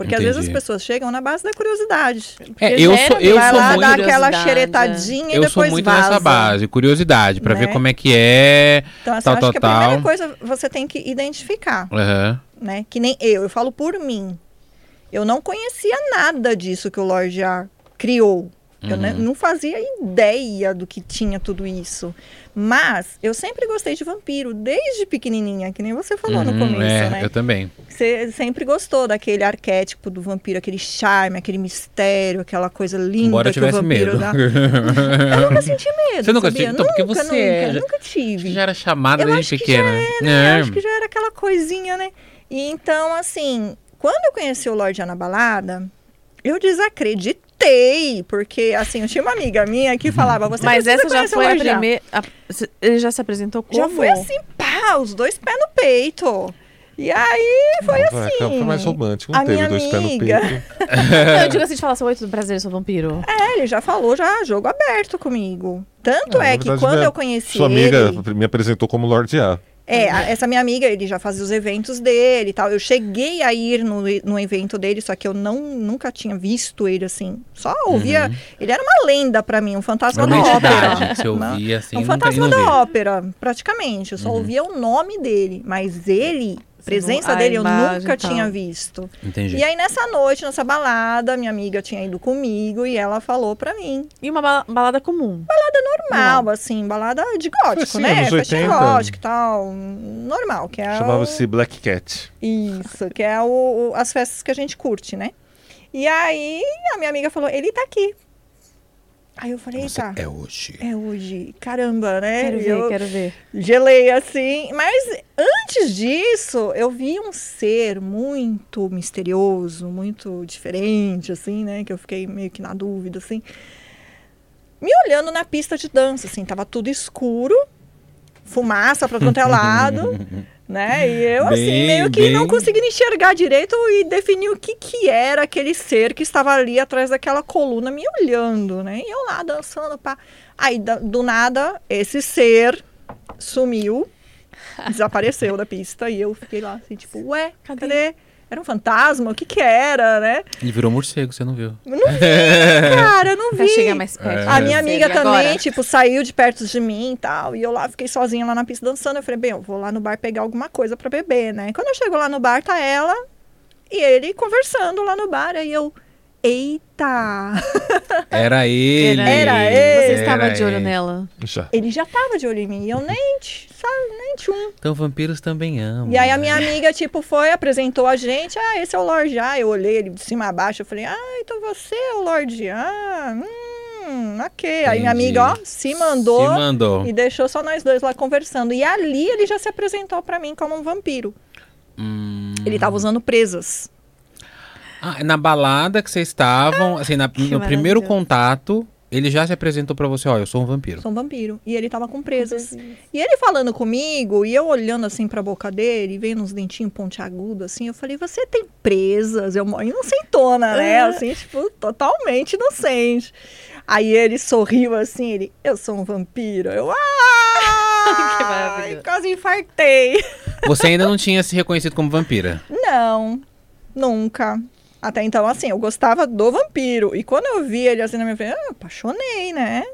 Porque Entendi. às vezes as pessoas chegam na base da curiosidade. É, eu sou, eu vai sou lá muito dar aquela xeretadinha é. e eu depois sou muito vaza. nessa base, curiosidade, para né? ver como é que é. Então, assim, tal, eu acho tal, que a tal. primeira coisa você tem que identificar. Uhum. Né? Que nem eu, eu falo por mim. Eu não conhecia nada disso que o Lorde já criou. Eu uhum. não fazia ideia do que tinha tudo isso. Mas eu sempre gostei de vampiro, desde pequenininha, que nem você falou uhum, no começo, é, né? Eu também. Você sempre gostou daquele arquétipo do vampiro, aquele charme, aquele mistério, aquela coisa linda Embora que o vampiro medo. dá. eu nunca senti medo. Você nunca sabia? Então, porque nunca, você nunca, é, nunca tive. Já era chamada eu desde pequena. Já era, é. Acho que já era aquela coisinha, né? E então, assim, quando eu conheci o Lorde na balada, eu desacreditei surtei, porque assim, eu tinha uma amiga minha que falava, você Mas essa já foi a primeira. Ele já se apresentou como? Já foi assim, pá, os dois pés no peito. E aí foi não, assim. Foi mais romântico, não a teve dois pés no peito. eu digo assim de falar, sou oito brasileiros, sou vampiro. É, ele já falou, já jogo aberto comigo. Tanto é que quando eu conheci Sua amiga me apresentou como Lorde A. É, essa minha amiga, ele já fazia os eventos dele e tal. Eu cheguei a ir no, no evento dele, só que eu não, nunca tinha visto ele assim. Só ouvia. Uhum. Ele era uma lenda para mim, um fantasma da ópera. Você ouvia, assim, um fantasma da ópera, praticamente. Eu só uhum. ouvia o nome dele. Mas ele presença dele eu nunca tinha visto. Entendi. E aí nessa noite, nessa balada, minha amiga tinha ido comigo e ela falou pra mim. E uma ba balada comum? Balada normal, assim, balada de gótico, assim, né? Festinha gótica e tal, normal, que é Chamava-se o... Black Cat. Isso, que é o, o, as festas que a gente curte, né? E aí a minha amiga falou, ele tá aqui. Aí eu falei, tá. É hoje. É hoje. Caramba, né? Quero ver, eu quero ver. Gelei assim. Mas antes disso, eu vi um ser muito misterioso, muito diferente, assim, né? Que eu fiquei meio que na dúvida, assim. Me olhando na pista de dança, assim, tava tudo escuro, fumaça pra todo é lado. né? E eu, assim, bem, assim, meio que bem... não conseguia enxergar direito e definir o que, que era aquele ser que estava ali atrás daquela coluna me olhando, né? E eu lá dançando, pá. Aí, do nada, esse ser sumiu, desapareceu da pista e eu fiquei lá, assim, tipo, ué, cadê? cadê? Era um fantasma? O que que era, né? Ele virou morcego, você não viu? Não vi, cara, não vi. Pra chegar mais perto. A minha amiga também, agora? tipo, saiu de perto de mim e tal. E eu lá fiquei sozinha lá na pista dançando. Eu falei, bem, eu vou lá no bar pegar alguma coisa pra beber, né? Quando eu chego lá no bar, tá ela e ele conversando lá no bar. Aí eu, Eita! Era ele. Era ele. Você estava Era de olho ele. nela. Já. Ele já estava de olho em mim. E eu nem, sabe, nem tchum. Então vampiros também amam. E aí a minha né? amiga, tipo, foi, apresentou a gente. Ah, esse é o Lorde A. Eu olhei ele de cima a baixo. Eu falei, ah, então você é o Lorde A. Hum, ok. Entendi. Aí minha amiga, ó, se mandou. Se mandou. E deixou só nós dois lá conversando. E ali ele já se apresentou para mim como um vampiro. Hum. Ele estava usando presas. Ah, na balada que vocês estavam, assim, na, no primeiro contato, ele já se apresentou para você, ó, eu sou um vampiro. Sou um vampiro. E ele tava com presas. E ele falando comigo, e eu olhando assim pra boca dele, vendo uns dentinhos pontiagudos, assim, eu falei, você tem presas? Eu inocentona, né? Assim, tipo, totalmente inocente. Aí ele sorriu assim, ele, eu sou um vampiro. Eu, ah! que quase infartei. Você ainda não tinha se reconhecido como vampira? Não, nunca. Até então, assim, eu gostava do vampiro. E quando eu vi ele assim na minha frente, eu apaixonei, né?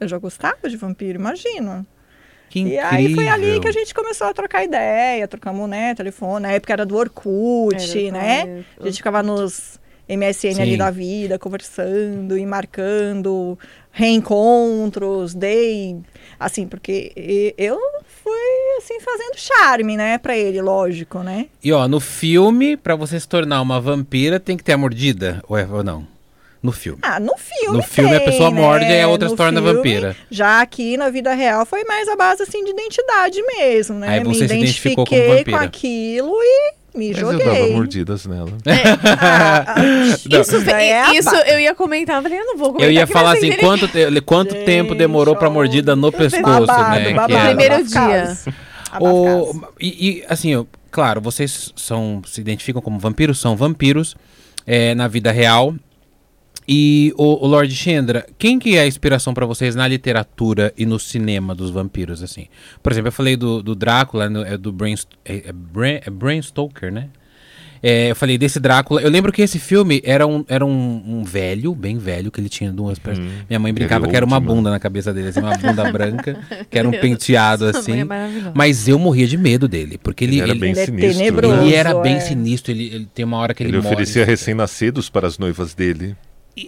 Eu já gostava de vampiro, imagina. Que incrível. E aí foi ali que a gente começou a trocar ideia, trocamos, né, telefone. Na época era do Orkut, era, né? A gente ficava nos MSN Sim. ali da vida, conversando e marcando reencontros, dei, assim, porque eu assim fazendo charme, né, para ele, lógico, né? E ó, no filme, para você se tornar uma vampira, tem que ter a mordida ou, é, ou não? No filme. Ah, no filme. No filme tem, a pessoa né? morde e a outra no se torna filme, vampira. Já aqui na vida real foi mais a base assim de identidade mesmo, né? Aí você Me se identificou como vampira. com aquilo e me Mas joguei. eu dava mordidas nela. É, ah, ah, isso, é isso eu ia comentar, eu falei, eu não vou comentar. Eu ia falar assim, quanto, te, quanto Gente, tempo demorou pra mordida no pescoço, babado, né? Babado, que primeiro dia. O, e, e, assim, claro, vocês são, se identificam como vampiros, são vampiros é, na vida real. E o, o Lord Chandra, quem que é a inspiração para vocês na literatura e no cinema dos vampiros, assim? Por exemplo, eu falei do, do Drácula, é do Bram, é, é, é Stoker, né? É, eu falei desse Drácula. Eu lembro que esse filme era um, era um, um velho, bem velho, que ele tinha duas hum, Minha mãe brincava que era uma bunda na cabeça dele, assim, uma bunda branca, que era um penteado assim. É mas eu morria de medo dele, porque ele, ele era ele, bem ele é sinistro. É ele era bem sinistro, ele, ele, tem uma hora que ele, ele oferecia recém-nascidos para as noivas dele.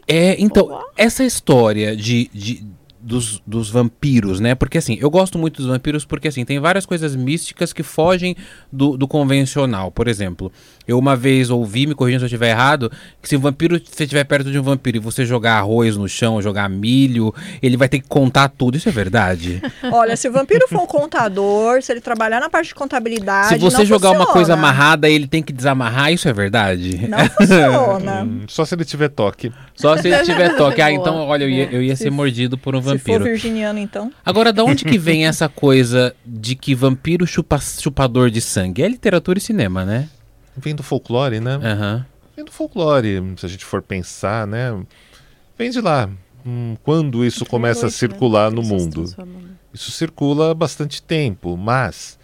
É, então, Olá. essa história de, de dos, dos vampiros, né? Porque assim, eu gosto muito dos vampiros porque assim, tem várias coisas místicas que fogem do, do convencional. Por exemplo, eu uma vez ouvi, me corrigindo se eu estiver errado, que se um vampiro, se você estiver perto de um vampiro e você jogar arroz no chão, jogar milho, ele vai ter que contar tudo. Isso é verdade? Olha, se o vampiro for um contador, se ele trabalhar na parte de contabilidade, Se você jogar funciona. uma coisa amarrada, ele tem que desamarrar, isso é verdade? Não funciona. Hum, só se ele tiver toque. Só se ele tiver toque. Ah, então, olha, eu ia, eu ia ser mordido por um vampiro. Se for virginiano, então. Agora, da onde que vem essa coisa de que vampiro chupa, chupador de sangue? É literatura e cinema, né? Vem do folclore, né? Uhum. Vem do folclore, se a gente for pensar, né? Vem de lá. Hum, quando isso começa a né? circular no mundo? Isso circula há bastante tempo, mas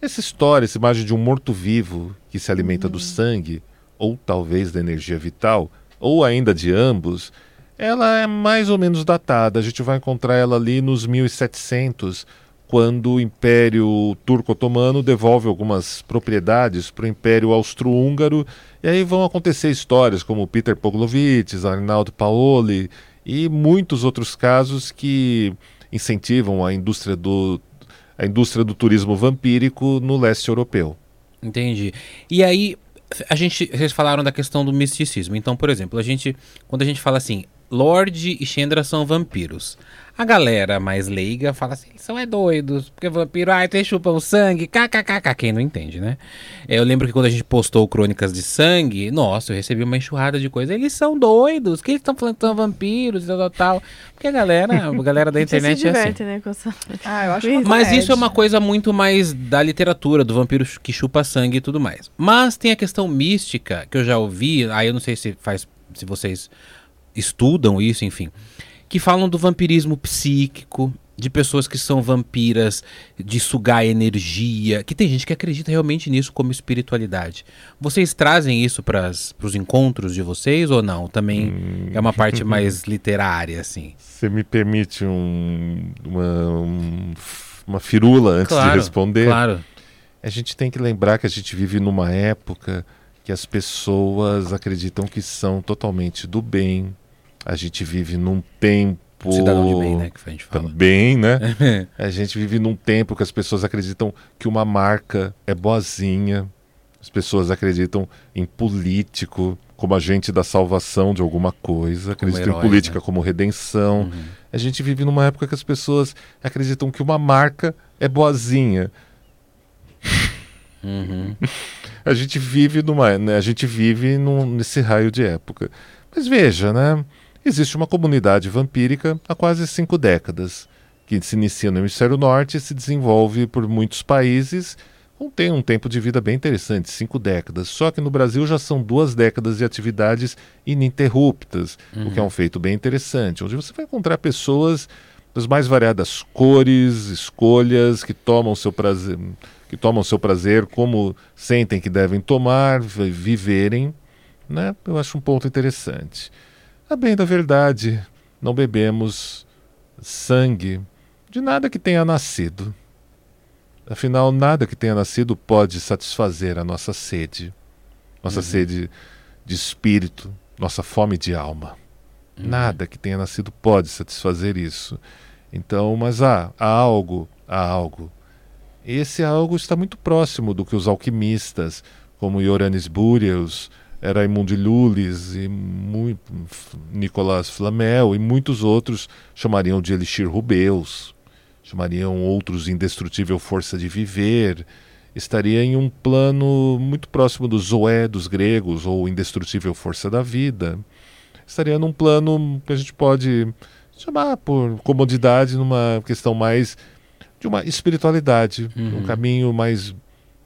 essa história, essa imagem de um morto-vivo que se alimenta uhum. do sangue, ou talvez da energia vital, ou ainda de ambos, ela é mais ou menos datada. A gente vai encontrar ela ali nos 1700, quando o Império Turco-Otomano devolve algumas propriedades para o Império Austro-Húngaro. E aí vão acontecer histórias como Peter Poglovitch, Arnaldo Paoli e muitos outros casos que incentivam a indústria do, a indústria do turismo vampírico no leste europeu. Entendi. E aí, a gente, vocês falaram da questão do misticismo. Então, por exemplo, a gente, quando a gente fala assim, Lorde e Chandra são vampiros. A galera mais leiga fala assim, eles são é doidos, porque vampiro, ai, tu chupa o sangue, kkkk, quem não entende, né? Eu lembro que quando a gente postou Crônicas de Sangue, nossa, eu recebi uma enxurrada de coisa, eles são doidos, que eles estão falando que são vampiros e tal, tal, tal. Porque a galera, a galera da internet se diverte, é assim. né, com essa... Ah, eu acho Mas isso é uma coisa muito mais da literatura, do vampiro que chupa sangue e tudo mais. Mas tem a questão mística, que eu já ouvi, aí eu não sei se faz, se vocês estudam isso, enfim, que falam do vampirismo psíquico, de pessoas que são vampiras, de sugar energia, que tem gente que acredita realmente nisso como espiritualidade. Vocês trazem isso para os encontros de vocês ou não? Também hum. é uma parte mais literária, assim. Você me permite um, uma, um, uma firula antes claro, de responder? Claro. A gente tem que lembrar que a gente vive numa época que as pessoas acreditam que são totalmente do bem, a gente vive num tempo. Cidadão de bem, né? Que a gente fala. Também, né? a gente vive num tempo que as pessoas acreditam que uma marca é boazinha. As pessoas acreditam em político como agente da salvação de alguma coisa, acreditam em política né? como redenção. Uhum. A gente vive numa época que as pessoas acreditam que uma marca é boazinha. Uhum. a gente vive numa, né, a gente vive num, nesse raio de época. Mas veja, né? Existe uma comunidade vampírica há quase cinco décadas, que se inicia no hemisfério norte e se desenvolve por muitos países. Tem um tempo de vida bem interessante, cinco décadas. Só que no Brasil já são duas décadas de atividades ininterruptas, uhum. o que é um feito bem interessante, onde você vai encontrar pessoas das mais variadas cores, escolhas, que tomam seu prazer, que tomam seu prazer como sentem que devem tomar, viverem, né? Eu acho um ponto interessante. A bem da verdade, não bebemos sangue de nada que tenha nascido. Afinal, nada que tenha nascido pode satisfazer a nossa sede, nossa uhum. sede de espírito, nossa fome de alma. Uhum. Nada que tenha nascido pode satisfazer isso. Então, mas há, há algo, há algo. Esse algo está muito próximo do que os alquimistas, como Ioannis Búrios, Raimundo Lulis e muito, Nicolas Flamel e muitos outros chamariam de Elixir Rubeus, chamariam outros Indestrutível Força de Viver, estaria em um plano muito próximo do Zoé dos gregos ou Indestrutível Força da Vida. Estaria num plano que a gente pode chamar por comodidade numa questão mais de uma espiritualidade, uhum. um caminho mais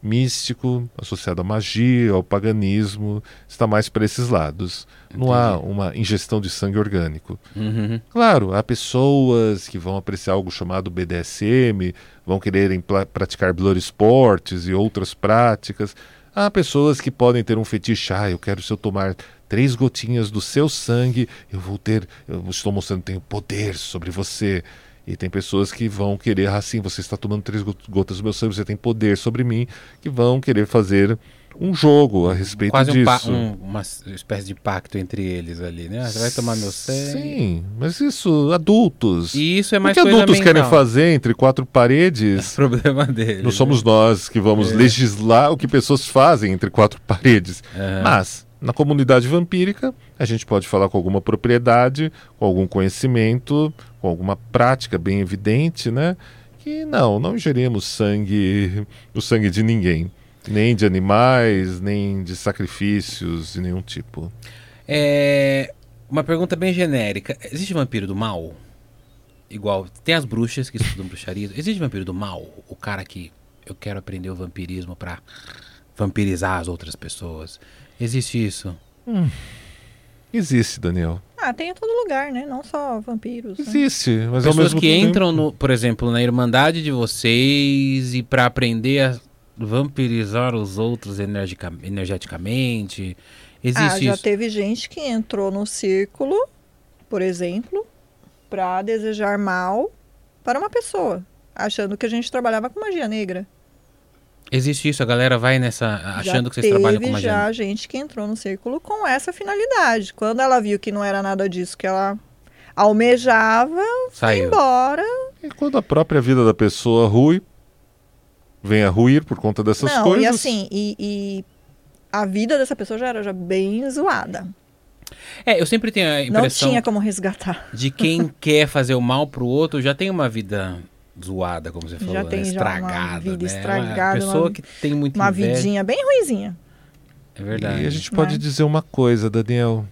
místico, associado à magia, ao paganismo, está mais para esses lados. Entendi. Não há uma ingestão de sangue orgânico. Uhum. Claro, há pessoas que vão apreciar algo chamado BDSM, vão quererem praticar blood sports e outras práticas. Há pessoas que podem ter um fetiche, ah, eu quero se eu tomar três gotinhas do seu sangue, eu vou ter, eu estou mostrando que tenho poder sobre você. E tem pessoas que vão querer, assim, você está tomando três gotas do meu sangue, você tem poder sobre mim, que vão querer fazer um jogo a respeito Quase disso. Quase um, uma espécie de pacto entre eles ali, né? Você vai tomar meu sangue. Sim, mas isso, adultos. E isso é mais o que adultos mental. querem fazer entre quatro paredes? É problema deles. Não somos nós que vamos é. legislar o que pessoas fazem entre quatro paredes. Mas, na comunidade vampírica, a gente pode falar com alguma propriedade, com algum conhecimento, com alguma prática bem evidente, né? Que não, não ingerimos sangue, o sangue de ninguém. Nem de animais, nem de sacrifícios de nenhum tipo. É. Uma pergunta bem genérica. Existe vampiro do mal? Igual, tem as bruxas que estudam bruxaria. Existe vampiro do mal? O cara que eu quero aprender o vampirismo para vampirizar as outras pessoas. Existe isso? Hum. Existe, Daniel. Ah, tem em todo lugar, né? Não só vampiros. Né? Existe, né? mas pessoas que tempo... entram, no, por exemplo, na irmandade de vocês e para aprender a vampirizar os outros energica, energeticamente? Existe ah, já isso? teve gente que entrou no círculo, por exemplo, para desejar mal para uma pessoa, achando que a gente trabalhava com magia negra. Existe isso, a galera vai nessa achando já que vocês trabalham com magia. Já gente que entrou no círculo com essa finalidade. Quando ela viu que não era nada disso que ela almejava, Saiu. foi embora. E quando a própria vida da pessoa rui, vem a ruir por conta dessas Não, coisas. E assim, e, e, a vida dessa pessoa já era já bem zoada. É, eu sempre tenho a impressão. Não tinha como resgatar. De quem quer fazer o mal pro outro já tem uma vida zoada, como você falou, já tem né? estragada. Já uma vida né? estragada. Uma pessoa uma, que tem muito Uma inveja. vidinha bem ruizinha. É verdade. E a gente pode é? dizer uma coisa, Daniel.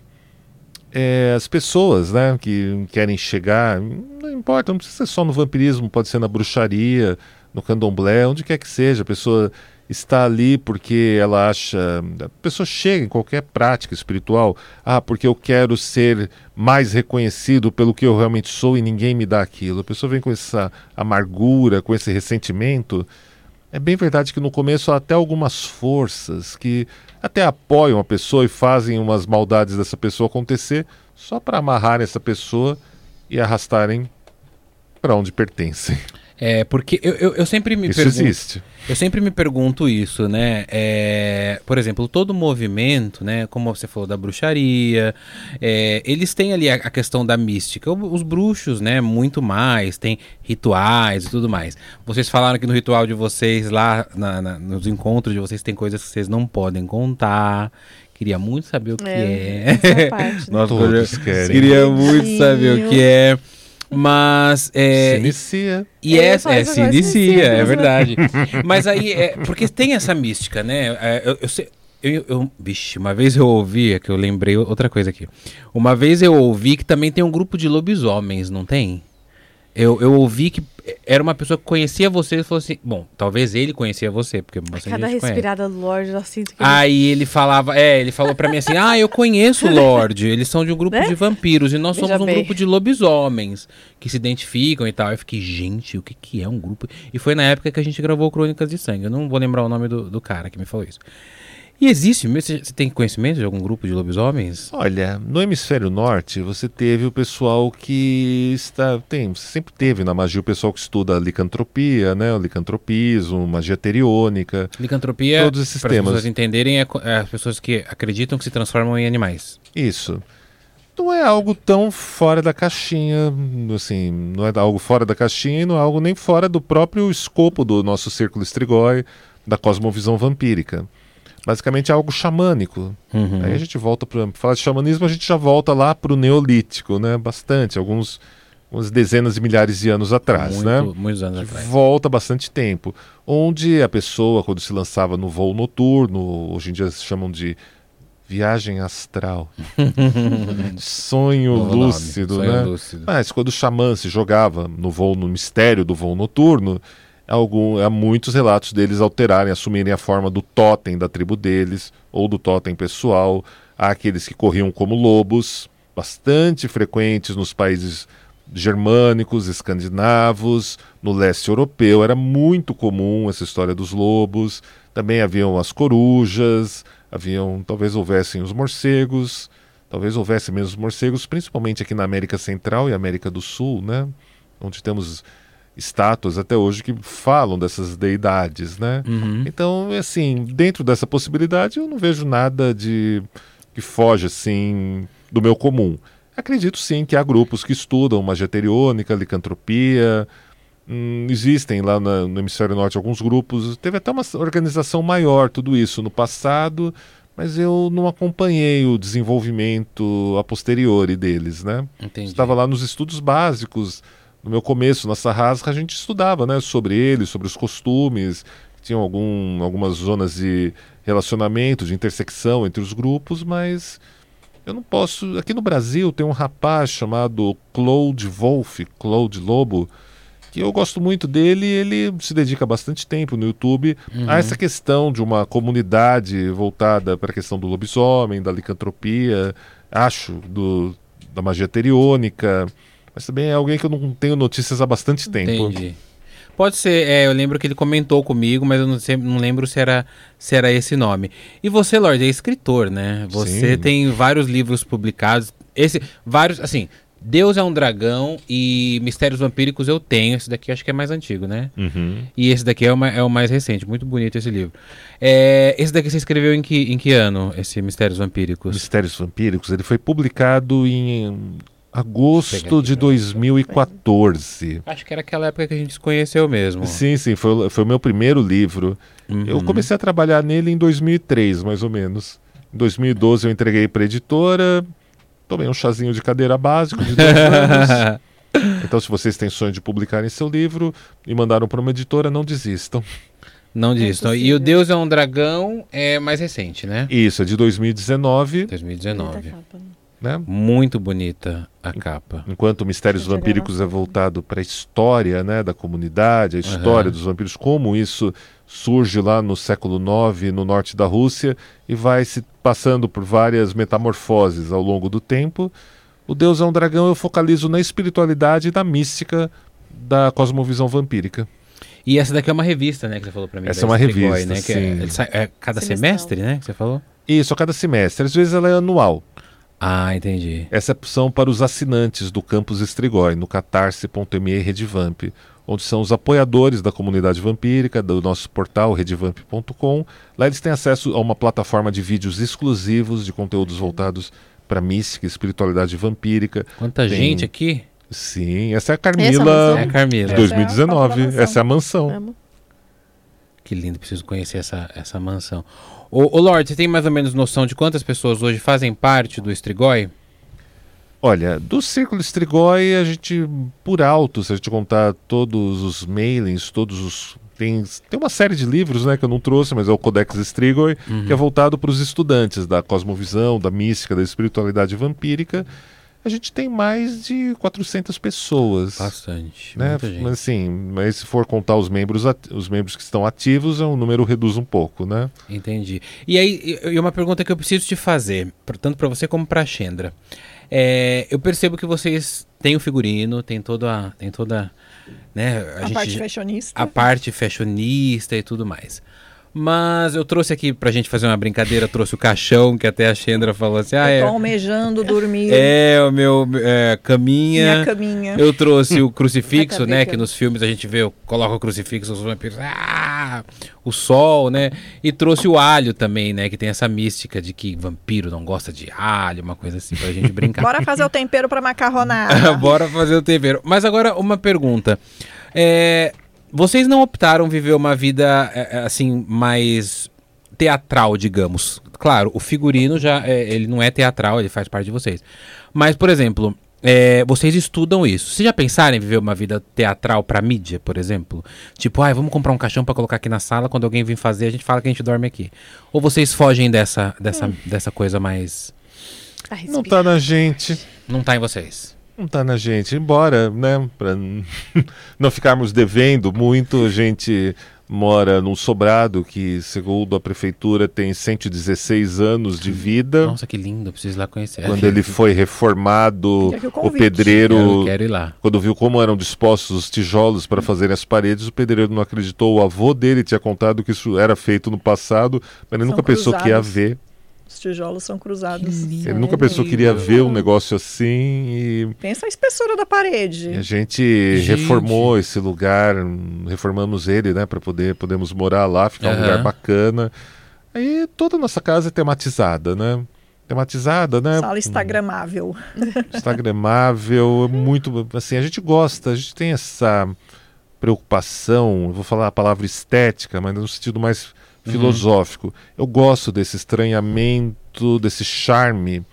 É, as pessoas né, que querem chegar, não importa, não precisa ser só no vampirismo, pode ser na bruxaria, no candomblé, onde quer que seja, a pessoa está ali porque ela acha. A pessoa chega em qualquer prática espiritual, ah, porque eu quero ser mais reconhecido pelo que eu realmente sou e ninguém me dá aquilo. A pessoa vem com essa amargura, com esse ressentimento. É bem verdade que no começo há até algumas forças que até apoiam a pessoa e fazem umas maldades dessa pessoa acontecer só para amarrar essa pessoa e arrastarem para onde pertencem. É, porque eu, eu, eu sempre me isso pergunto. Existe. Eu sempre me pergunto isso, né? É, por exemplo, todo movimento, né? Como você falou da bruxaria, é, eles têm ali a, a, questão da mística. Os bruxos, né? Muito mais, tem rituais e tudo mais. Vocês falaram que no ritual de vocês, lá na, na, nos encontros de vocês, tem coisas que vocês não podem contar. Queria muito saber o que é. é. Parte, né? Nossa, Todos querem. Queria muito saber o que é. Mas. É, se inicia. E é, é, se inicia, é verdade. Mas aí, é, porque tem essa mística, né? É, eu, eu, sei, eu, eu, vixe, uma vez eu ouvi, é que eu lembrei outra coisa aqui. Uma vez eu ouvi que também tem um grupo de lobisomens, não tem? Eu, eu ouvi que era uma pessoa que conhecia você e falou assim: Bom, talvez ele conhecia você, porque você Cada respirada conhece. do Lorde, eu sinto que. Aí ele falava, é, ele falou para mim assim: Ah, eu conheço o Lorde. Eles são de um grupo né? de vampiros e nós Veja somos um bem. grupo de lobisomens que se identificam e tal. Eu fiquei, gente, o que, que é um grupo? E foi na época que a gente gravou Crônicas de Sangue. Eu não vou lembrar o nome do, do cara que me falou isso. E existe, você tem conhecimento de algum grupo de lobisomens? Olha, no hemisfério norte você teve o pessoal que está. Tem, sempre teve na magia o pessoal que estuda licantropia, né? O licantropismo, magia teriônica. Licantropia, todos esses para temas. as pessoas entenderem, é, é as pessoas que acreditam que se transformam em animais. Isso não é algo tão fora da caixinha, assim, não é algo fora da caixinha e não é algo nem fora do próprio escopo do nosso círculo estrigói, da cosmovisão vampírica basicamente é algo xamânico. Uhum. Aí a gente volta para falar de xamanismo, a gente já volta lá para o neolítico, né? Bastante, alguns umas dezenas de milhares de anos atrás, Muito, né? Muitos anos atrás. Volta bastante tempo, onde a pessoa quando se lançava no voo noturno, hoje em dia se chamam de viagem astral, sonho lúcido, sonho né? Lúcido. Mas quando o xamã se jogava no voo no mistério do voo noturno, algum, há muitos relatos deles alterarem, assumirem a forma do totem da tribo deles, ou do totem pessoal. Há aqueles que corriam como lobos, bastante frequentes nos países germânicos, escandinavos, no leste europeu. Era muito comum essa história dos lobos. Também haviam as corujas, haviam, talvez houvessem os morcegos, talvez houvesse mesmo os morcegos, principalmente aqui na América Central e América do Sul, né? Onde temos estátuas até hoje que falam dessas deidades, né? Uhum. Então, assim, dentro dessa possibilidade, eu não vejo nada de que foge assim do meu comum. Acredito sim que há grupos que estudam magia teriônica, licantropia. Hum, existem lá na, no Hemisfério Norte alguns grupos. Teve até uma organização maior, tudo isso no passado, mas eu não acompanhei o desenvolvimento a posteriori deles, né? Entendi. Estava lá nos estudos básicos no meu começo, na Sarrasca, a gente estudava né, sobre eles, sobre os costumes, tinham algum, algumas zonas de relacionamento, de intersecção entre os grupos, mas eu não posso. Aqui no Brasil tem um rapaz chamado Claude Wolff, Claude Lobo, que eu gosto muito dele ele se dedica bastante tempo no YouTube uhum. a essa questão de uma comunidade voltada para a questão do lobisomem, da licantropia, acho, do, da magia teriônica. Mas também é alguém que eu não tenho notícias há bastante tempo. Entendi. Pode ser, é, eu lembro que ele comentou comigo, mas eu não, não lembro se era, se era esse nome. E você, Lorde, é escritor, né? Você Sim. tem vários livros publicados. Esse, vários, assim, Deus é um dragão e Mistérios Vampíricos eu tenho. Esse daqui acho que é mais antigo, né? Uhum. E esse daqui é, uma, é o mais recente. Muito bonito esse livro. É, esse daqui você escreveu em que, em que ano, esse Mistérios Vampíricos? Mistérios Vampíricos, ele foi publicado em agosto de 2014. Acho que era aquela época que a gente se conheceu mesmo. Sim, sim, foi, foi o meu primeiro livro. Uhum. Eu comecei a trabalhar nele em 2003, mais ou menos. Em 2012 eu entreguei para editora, tomei um chazinho de cadeira básico de dois anos. Então, se vocês têm sonho de publicarem seu livro e mandaram para uma editora, não desistam. Não desistam. É e o Deus é um Dragão é mais recente, né? Isso, é de 2019. 2019. Né? Muito bonita a capa. Enquanto Mistérios Vampíricos é voltado para a história né, da comunidade, a história uhum. dos vampiros, como isso surge lá no século IX, no norte da Rússia, e vai se passando por várias metamorfoses ao longo do tempo. O Deus é um Dragão eu focalizo na espiritualidade e na mística da cosmovisão vampírica. E essa daqui é uma revista, né, que você falou para mim. Essa é uma Strigoi, revista, né, que é, é, cada semestre, né, que você falou? Isso, a cada semestre. Às vezes ela é anual. Ah, entendi. Essa é opção para os assinantes do Campus Estrigói, no catarse.me Redvamp, onde são os apoiadores da comunidade vampírica, do nosso portal redvamp.com. Lá eles têm acesso a uma plataforma de vídeos exclusivos de conteúdos voltados para mística, espiritualidade vampírica. Quanta Tem... gente aqui? Sim, essa é a Carmila, é a Carmila. de 2019. Essa é a, essa é a mansão. Que lindo, preciso conhecer essa, essa mansão. Ô, ô Lorde, você tem mais ou menos noção de quantas pessoas hoje fazem parte do Strigoi? Olha, do Círculo Strigoi, a gente, por alto, se a gente contar todos os mailings, todos os. Tem, tem uma série de livros né, que eu não trouxe, mas é o Codex Strigoi, uhum. que é voltado para os estudantes da cosmovisão, da mística, da espiritualidade vampírica a gente tem mais de 400 pessoas. Bastante. Né? Mas assim, mas se for contar os membros, os membros que estão ativos, o número reduz um pouco, né? Entendi. E aí, e uma pergunta que eu preciso te fazer, tanto para você como para a Xendra. É, eu percebo que vocês têm o figurino, tem toda a, tem toda, né, a, a gente, parte fashionista. A parte fashionista e tudo mais. Mas eu trouxe aqui pra gente fazer uma brincadeira, trouxe o caixão, que até a Xendra falou assim: ah, é. almejando dormir. É, o meu é, caminha. Minha caminha. Eu trouxe o crucifixo, né? Que nos filmes a gente vê, coloca o crucifixo, os vampiros. Ah, o sol, né? E trouxe o alho também, né? Que tem essa mística de que vampiro não gosta de alho, uma coisa assim, pra gente brincar. Bora fazer o tempero pra macarronada. Bora fazer o tempero. Mas agora, uma pergunta. É, vocês não optaram viver uma vida é, é, assim mais teatral, digamos. Claro, o figurino já é, ele não é teatral, ele faz parte de vocês. Mas, por exemplo, é, vocês estudam isso. Vocês já pensaram em viver uma vida teatral para mídia, por exemplo? Tipo, ah, vamos comprar um caixão para colocar aqui na sala, quando alguém vir fazer, a gente fala que a gente dorme aqui. Ou vocês fogem dessa, dessa, hum. dessa coisa mais. Não tá na gente. Não tá em vocês. Não tá na gente, embora, né, para não ficarmos devendo muito, a gente mora num sobrado que, segundo a prefeitura, tem 116 anos de vida. Nossa, que lindo, preciso ir lá conhecer. Quando ele foi reformado, o pedreiro, ir lá. quando viu como eram dispostos os tijolos para fazer as paredes, o pedreiro não acreditou. O avô dele tinha contado que isso era feito no passado, mas ele São nunca cruzados. pensou que ia ver Os tijolos são cruzados. Ele nunca pensou que iria ver um negócio assim e. Pensa a espessura da parede. E a gente, gente, reformou esse lugar, reformamos ele, né, para poder podemos morar lá, ficar uhum. um lugar bacana. Aí toda a nossa casa é tematizada, né? Tematizada, né? Sala instagramável. Instagramável, muito assim, a gente gosta, a gente tem essa preocupação, vou falar a palavra estética, mas no sentido mais Uhum. filosófico. Eu gosto desse estranhamento, desse charme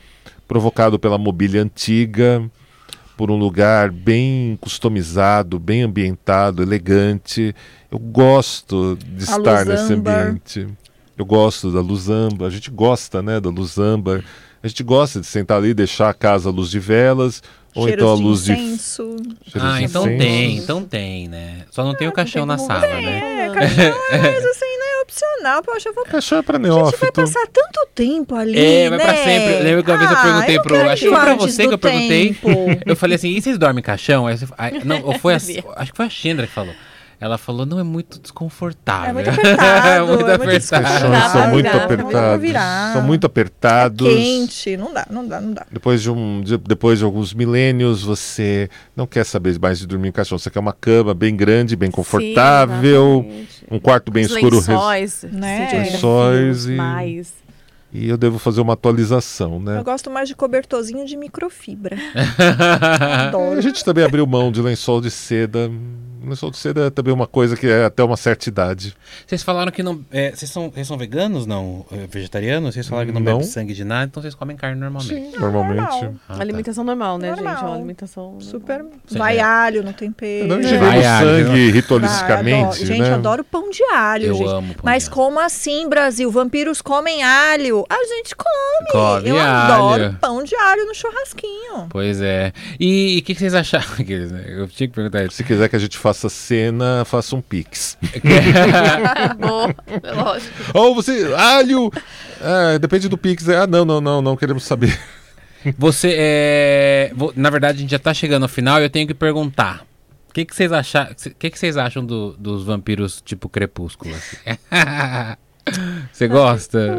provocado pela mobília antiga, por um lugar bem customizado, bem ambientado, elegante. Eu gosto de a estar nesse ambiente. Eu gosto da luzamba, a gente gosta, né, da luzamba. A gente gosta de sentar ali, deixar a casa à luz de velas, ou então a luz de incenso. De... Ah, então tem, então tem, né? Só não tem o caixão na sala, tem, né? É, caixão é mais assim, opcional. Poxa, eu vou. Caixão é pra neófito. A gente vai passar tanto tempo ali. É, vai né? pra sempre. Lembra que uma vez eu ah, perguntei pro. Acho que foi pra você que eu perguntei. Eu falei assim: e vocês dormem caixão? Aí, não, ou foi a, acho que foi a Xandra que falou. Ela falou, não, é muito desconfortável. É muito apertado. é muito é apertado. são muito apertados. São muito apertados. É quente, não dá, não dá, não dá. Depois de, um, de, depois de alguns milênios, você não quer saber mais de dormir em caixão. Você quer uma cama bem grande, bem confortável, Sim, um quarto bem Os escuro. Lençóis, né? Lençóis e... Mais. E eu devo fazer uma atualização, né? Eu gosto mais de cobertorzinho de microfibra. Adoro. A gente também abriu mão de lençol de seda lençol de seda é também uma coisa que é até uma certa idade. Vocês falaram que não. É, vocês, são, vocês são veganos, não? É, vegetarianos? Vocês falaram que não, não. bebem sangue de nada, então vocês comem carne normalmente. Sim, normalmente. Ah, tá. Alimentação normal, né, normal. gente? Uma alimentação. Super. Vai alho no tempero. Não ingerimos sangue ritualisticamente. Gente, né? adoro pão de alho, eu gente. Amo pão Mas de como assim, Brasil? Vampiros comem alho? A gente come. come eu alho. adoro pão de alho no churrasquinho. Pois é. E o que, que, vocês acharam? Eu tinha que perguntar isso. Se quiser que a gente faça cena faça um pix. Boa, é lógico. Ou você, alho! É, depende do pix. É, ah, não, não, não, não queremos saber. Você é. Na verdade, a gente já tá chegando ao final e eu tenho que perguntar. O que, que vocês acham? O que, que vocês acham do, dos vampiros tipo crepúsculo? Assim? Você gosta?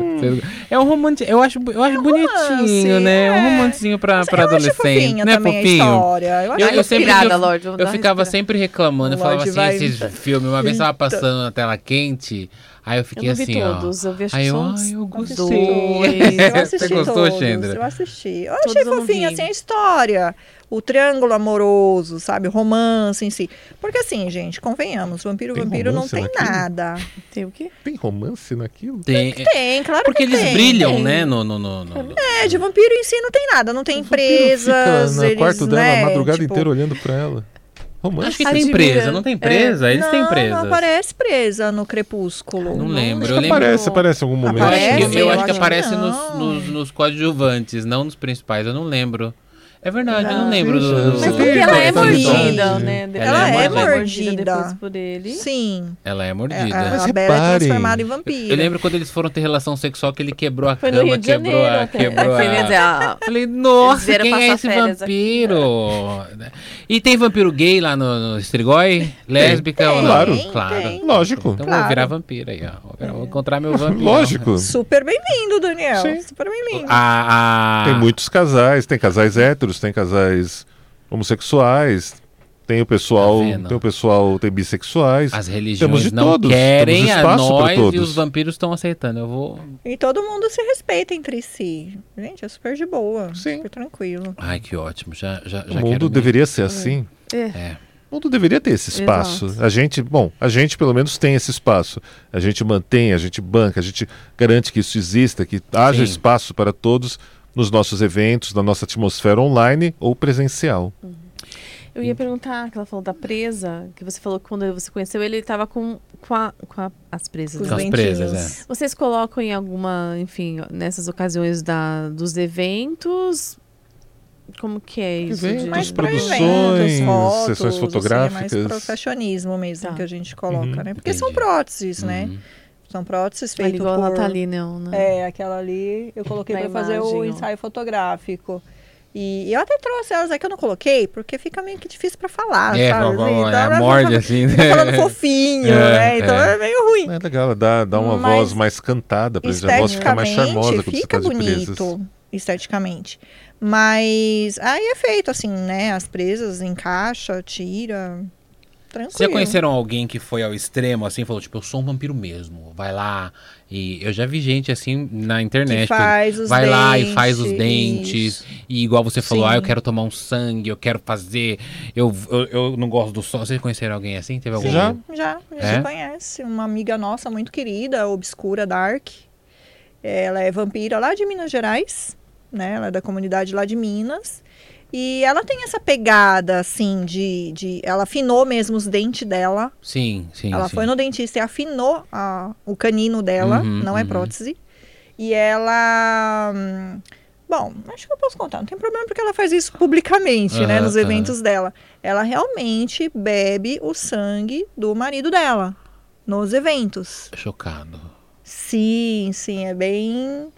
É um romance. Eu acho, eu acho é um bonitinho, romance, né? É um romancezinho pra, pra adolescente. Né, fofinho? Eu, eu, eu sempre eu, Lorde, eu, eu ficava sempre reclamando. Eu falava assim, vai... esses filmes. Uma vez tava passando na tela quente. Aí eu fiquei eu assim, vi todos, ó. Eu vi aí eu, ai, eu gostei. Eu assisti Você gostou, todos, Chandra? Eu assisti. Eu achei fofinho, assim, a história o triângulo amoroso, sabe? O romance em si. Porque assim, gente, convenhamos, vampiro tem vampiro não tem naquilo? nada. Tem o quê? Tem romance naquilo? Tem, tem claro Porque que eles tem. brilham, tem. né? No, no, no, no, É, de vampiro em si não tem nada, não tem empresas. Fica no eles, quarto dela né, a madrugada tipo... inteira olhando pra ela. Romance. Acho que tem presa, não tem presa? É. Eles não, têm presa. Não aparece presa no Crepúsculo. Não, lembro. Acho eu lembro. Aparece, aparece em algum momento. Aparece, eu, eu, eu acho que acho aparece que nos, nos, nos coadjuvantes, não nos principais. Eu não lembro. É verdade, não, eu não lembro do. Mas porque ela é mordida, né? Ela, ela é, mordida. mordida depois por ele. Sim. Ela é mordida. É, a, a Bela é transformada em vampiro. Eu lembro quando eles foram ter relação sexual que ele quebrou a Foi cama, quebrou a. Quebrou a... Falei, nossa, quem é esse vampiro? E tem vampiro gay lá no, no Strigoi? Lésbica ou não? Claro, claro. Tem. Lógico. Então claro. vou virar vampiro aí, ó. Vou encontrar meu vampiro. Lógico. Super bem-vindo, Daniel. Sim. Super bem-vindo. Tem muitos casais, tem casais héteros, tem casais homossexuais, tem o pessoal, tá tem o pessoal, tem bissexuais. As religiões temos de não todos, querem temos a nós e os vampiros estão aceitando. Eu vou. E todo mundo se respeita entre si. Gente, é super de boa, Sim. super tranquilo. Ai, que ótimo. Já, já, já o mundo deveria ser assim. É. é. O mundo deveria ter esse espaço. Exato. A gente, bom, a gente pelo menos tem esse espaço. A gente mantém, a gente banca, a gente garante que isso exista, que haja Sim. espaço para todos nos nossos eventos, na nossa atmosfera online ou presencial. Uhum. Eu ia perguntar, que ela falou da presa, que você falou que quando você conheceu ele, ele estava com, com, a, com a, as presas. Com as presas, é. Vocês colocam em alguma, enfim, nessas ocasiões da, dos eventos, como que é isso? Eventos, produções, eventos, fotos, sessões fotográficas. Assim, é mais profissionismo mesmo tá. que a gente coloca, uhum, né? Porque entendi. são próteses, né? uhum. né? São próteses feitas igual por... a Nathalie, não, né? É, aquela ali eu coloquei para fazer o ensaio fotográfico. E eu até trouxe elas aqui, eu não coloquei, porque fica meio que difícil pra falar, é, sabe? Assim, é, então, morde assim, né? falando fofinho, é, né? Então é. é. meio ruim. É legal, dá, dá uma Mas, voz mais cantada, pra a voz ficar mais charmosa quando fica você bonito, esteticamente. Mas aí é feito assim, né? As presas encaixa, tira, tranquilo. Vocês já conheceram alguém que foi ao extremo, assim, falou, tipo, eu sou um vampiro mesmo, vai lá. E eu já vi gente, assim, na internet. Que faz os vai dentes, lá e faz os dentes. E igual você falou, Sim. ah, eu quero tomar um sangue, eu quero fazer. Eu, eu, eu não gosto do sol. Vocês conheceram alguém assim? Teve algum? Já, já. A gente é? conhece. Uma amiga nossa muito querida, Obscura Dark. Ela é vampira lá de Minas Gerais, né? Ela é da comunidade lá de Minas. E ela tem essa pegada, assim, de. de ela afinou mesmo os dentes dela. Sim, sim. Ela sim. foi no dentista e afinou a, o canino dela, uhum, não é uhum. prótese. E ela. Bom, acho que eu posso contar, não tem problema porque ela faz isso publicamente, uhum, né, nos eventos dela. Ela realmente bebe o sangue do marido dela nos eventos. Chocado. Sim, sim, é bem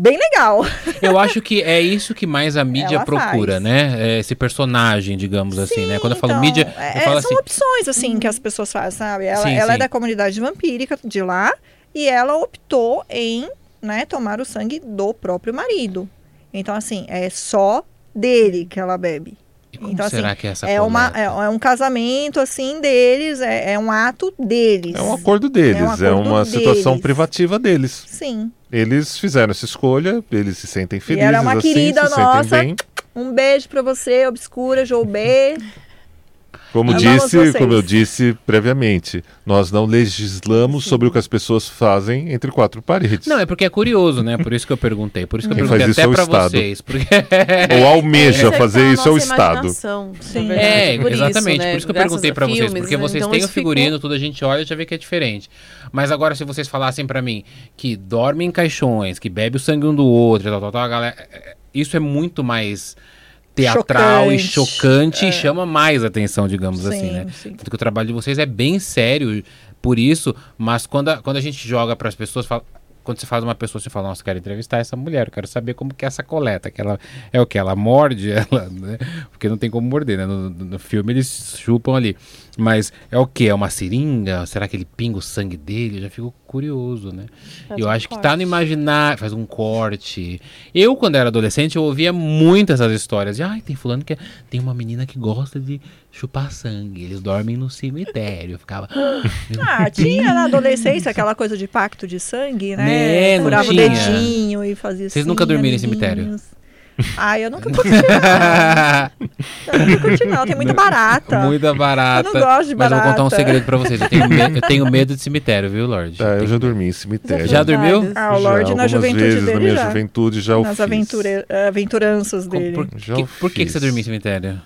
bem legal. Eu acho que é isso que mais a mídia Ela procura, faz. né? É esse personagem, digamos Sim, assim, né? Quando eu falo então, mídia, eu é, falo são assim... opções assim que as pessoas fazem, sabe? Ela, sim, ela é sim. é da comunidade vampírica de lá e ela optou em, né, tomar o sangue do próprio marido. Então assim, é só dele que ela bebe. Como então, será assim, que é essa é, uma, é, é, um casamento assim deles, é, é, um ato deles. É um acordo deles, é, um acordo é uma deles. situação privativa deles. Sim. Eles fizeram essa escolha, eles se sentem felizes. E ela é uma assim, querida nossa. Um beijo para você, Obscura, Joubê. Como disse, como eu disse previamente, nós não legislamos Sim. sobre o que as pessoas fazem entre quatro paredes. Não, é porque é curioso, né? Por isso que eu perguntei. Por isso que eu Quem perguntei até para vocês. Porque... Ou almeja fazer isso ao Estado. Sim. É, por exatamente. Isso, né? Por isso que eu perguntei para vocês. Porque né? vocês então, têm o figurino, ficou... tudo a gente olha e já vê que é diferente. Mas agora, se vocês falassem para mim que dorme em caixões, que bebe o sangue um do outro, tal, tal, tal, a galera... É, é, isso é muito mais teatral chocante, e chocante é. e chama mais atenção, digamos sim, assim, né? Sim. Porque o trabalho de vocês é bem sério por isso, mas quando a, quando a gente joga para as pessoas, fala, quando você faz uma pessoa, você fala, nossa, quero entrevistar essa mulher, eu quero saber como que é essa coleta, que ela é o que? Ela morde, ela, né? Porque não tem como morder, né? No, no, filme eles chupam ali. Mas é o que? É uma seringa? Será que ele pinga o sangue dele? Eu já fico curioso, né? Faz eu um acho corte. que tá no imaginar, faz um corte. Eu, quando era adolescente, eu ouvia muitas essas histórias. De, ai, tem fulano que é, tem uma menina que gosta de chupar sangue. Eles dormem no cemitério. Eu ficava. Ah, tinha na adolescência aquela coisa de pacto de sangue, né? né Furava o dedinho e fazia Vocês assim, nunca dormiram em cemitério? Ah, eu nunca curti não. eu nunca curti não, tem muita barata. Muita barata. Eu não gosto de barata. Mas eu vou contar um segredo pra vocês. Eu tenho, medo, eu tenho medo de cemitério, viu, Lorde? É, eu já dormi em cemitério. Já, dormiu? Ah, o Lorde na juventude vezes, dele na minha já. juventude já o Nas aventura, aventuranças dele. Por, já que, por que, que você dormiu em cemitério?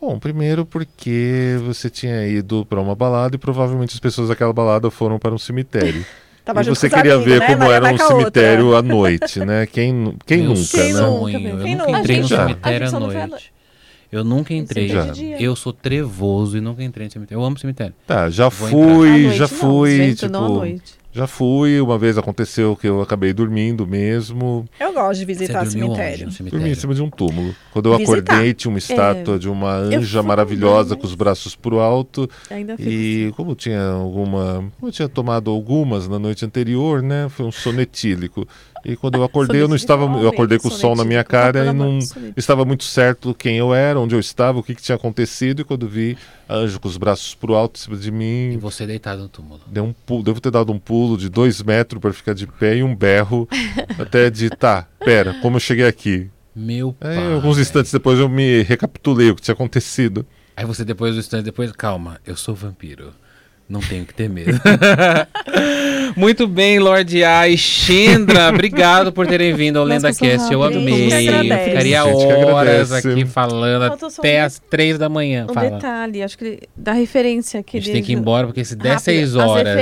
Bom, primeiro porque você tinha ido para uma balada e provavelmente as pessoas daquela balada foram para um cemitério. Tava e você queria amigos, ver né? como Maria era um cemitério outra. à noite, né? Quem, quem nunca, quem né? Nunca, eu quem nunca entrei no cemitério à noite. Eu nunca entrei. Já. Eu sou trevoso e nunca entrei no cemitério. Eu amo cemitério. Tá, já Vou fui, já fui, não, tipo, não à noite. Já fui, uma vez aconteceu que eu acabei dormindo mesmo. Eu gosto de visitar cemitério. cemitério. Dormi em cima de um túmulo. Quando eu visitar. acordei, tinha uma estátua é... de uma anja maravilhosa com os braços pro alto. Ainda e assim. como tinha alguma. Como eu tinha tomado algumas na noite anterior, né? Foi um sonetílico. E quando eu acordei, eu não estava. Eu acordei com o sol na minha cara e não estava muito certo quem eu era, onde eu estava, o que, que tinha acontecido. E quando vi anjo com os braços pro alto em cima de mim. E você deitado no túmulo. Deu um pulo, devo ter dado um pulo de dois metros para ficar de pé e um berro até de tá, pera, como eu cheguei aqui? Meu pai. Aí, alguns instantes depois eu me recapitulei o que tinha acontecido. Aí você depois do instante depois, calma, eu sou vampiro. Não tenho que ter medo. Muito bem, Lorde A e Xendra, obrigado por terem vindo ao LendaCast. Eu amei. Eu ficaria horas aqui falando até um... as três da manhã. Um fala. detalhe, acho que da referência que A gente tem que ir embora, porque se der seis horas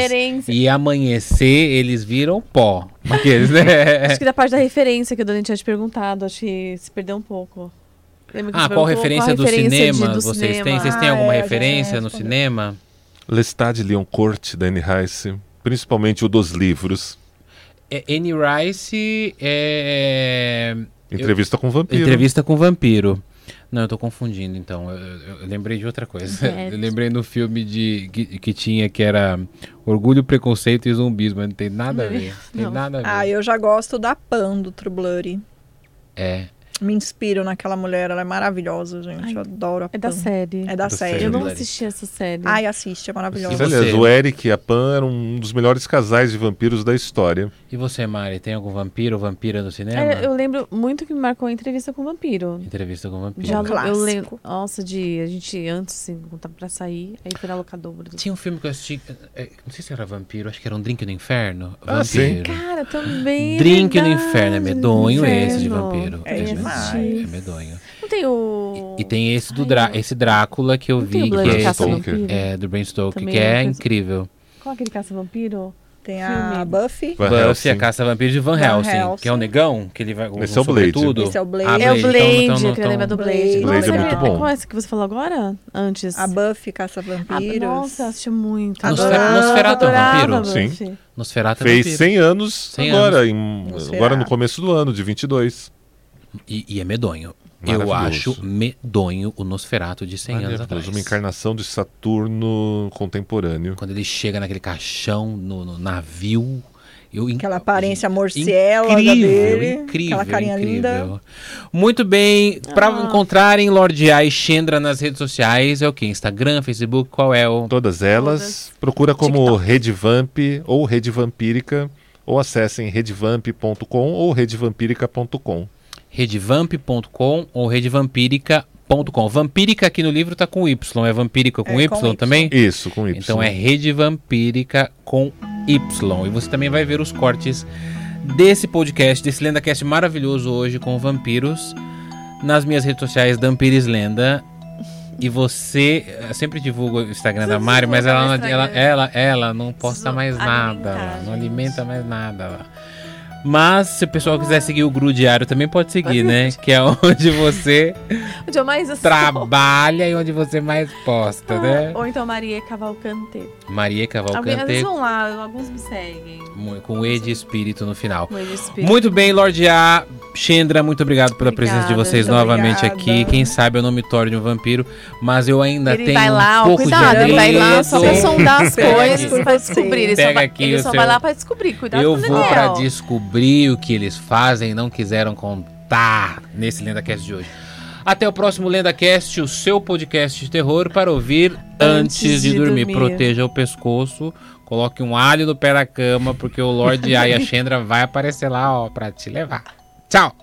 e amanhecer, eles viram pó. Aqueles, né? acho que da parte da referência que o Dani tinha te perguntado, acho que se perdeu um pouco. Ah, qual referência, qual do referência cinema do vocês cinema. têm? Vocês têm alguma ah, é, referência no cinema? Lestat Leon Court, da Anne Rice, principalmente o dos livros. É, Anne Rice é, Entrevista eu, com vampiro. Entrevista com vampiro. Não, eu tô confundindo, então. Eu, eu, eu lembrei de outra coisa. É. Eu lembrei no filme de que, que, tinha que era Orgulho, Preconceito e Zumbis, mas não tem nada a ver. Tem nada a ver. Ah, eu já gosto da Pan do True Blood. É me inspiro naquela mulher, ela é maravilhosa, gente. Ai, eu adoro a Pan. É da série. É da, série. Eu não assisti essa série. Ai, assiste, é maravilhosa. Aliás, o Eric e a Pan eram um dos melhores casais de vampiros da história. E você, Mari, tem algum vampiro ou vampira no cinema? É, eu lembro muito que me marcou a entrevista com o vampiro. Entrevista com o vampiro. Já Clássico. eu lembro. Nossa, de a gente antes, assim, pra sair, aí foi na locadora. Tinha um filme que eu assisti, é, não sei se era vampiro, acho que era um Drink no Inferno. Ah, sim. Cara, também. Drink no Inferno, é medonho esse de vampiro. É, é demais. É medonho. Não tem o. E, e tem esse do Drá esse Drácula que eu não vi, que é, é do Brain Stoker, Também que é, é incrível. Qual aquele caça-vampiro? Tem a Buffy. Van Buffy, a caça-vampiro de Van, Van Helsing, Helsing, que é o negão, que ele vai... Esse é o Blade. Tudo. Esse é o Blade. Ah, Blade. É o Blade, então, então, que lembra do Blade. Blade é muito bom. Qual é esse que você falou agora? Antes. A Buffy, caça-vampiros. Ah, nossa, assisti muito. Nosfer Nosferatu é vampiro? Sim. Nosferatu é Fez 100 anos 100 agora, anos. Em, agora no começo do ano, de 22. E, e é medonho. Eu acho medonho o Nosferato de 100 anos atrás. Uma encarnação de Saturno contemporâneo. Quando ele chega naquele caixão, no, no navio. Eu, aquela aparência morcela incrível, dele. Incrível, aquela carinha incrível. linda. Muito bem. Para ah. encontrarem Lorde A e nas redes sociais, é o que? Instagram, Facebook, qual é o... Todas elas. Todas. Procura como TikTok. Rede Vamp ou Rede Vampírica. Ou acessem redevamp.com ou redevampírica.com redevamp.com ou redevampírica.com. Vampírica aqui no livro está com Y. É vampírica com, é, y, com y também? Isso, com Y. Então é redevampírica com Y. E você também vai ver os cortes desse podcast, desse LendaCast maravilhoso hoje com vampiros nas minhas redes sociais Dampires Lenda. E você, eu sempre divulgo o Instagram da Mari, mas ela, ela, ela, ela, não posta mais nada, não alimenta mais nada. Mas se o pessoal quiser seguir o Gru Diário também pode seguir, né? Que é onde você onde eu mais trabalha e onde você mais posta, ah, né? Ou então Maria Cavalcante. Maria Cavalcante. Alguns vão lá, alguns me seguem. Com E de espírito no final. Espírito. Muito bem, Lorde A. Xendra, muito obrigado pela obrigada, presença de vocês novamente obrigada. aqui. Quem sabe eu não me torne um vampiro, mas eu ainda ele tenho vai lá, um pouco cuidado, de ele vai lá só pra sondar as coisas, pra descobrir. Ele Pega só, vai, aqui ele só seu... vai lá pra descobrir, cuidado eu com o Eu vou pra descobrir o que eles fazem e não quiseram contar nesse LendaCast de hoje. Até o próximo LendaCast, o seu podcast de terror para ouvir antes, antes de, de dormir. dormir. Proteja o pescoço, coloque um alho no pé da cama, porque o Lorde Aya Chendra vai aparecer lá, ó, pra te levar. Tchau!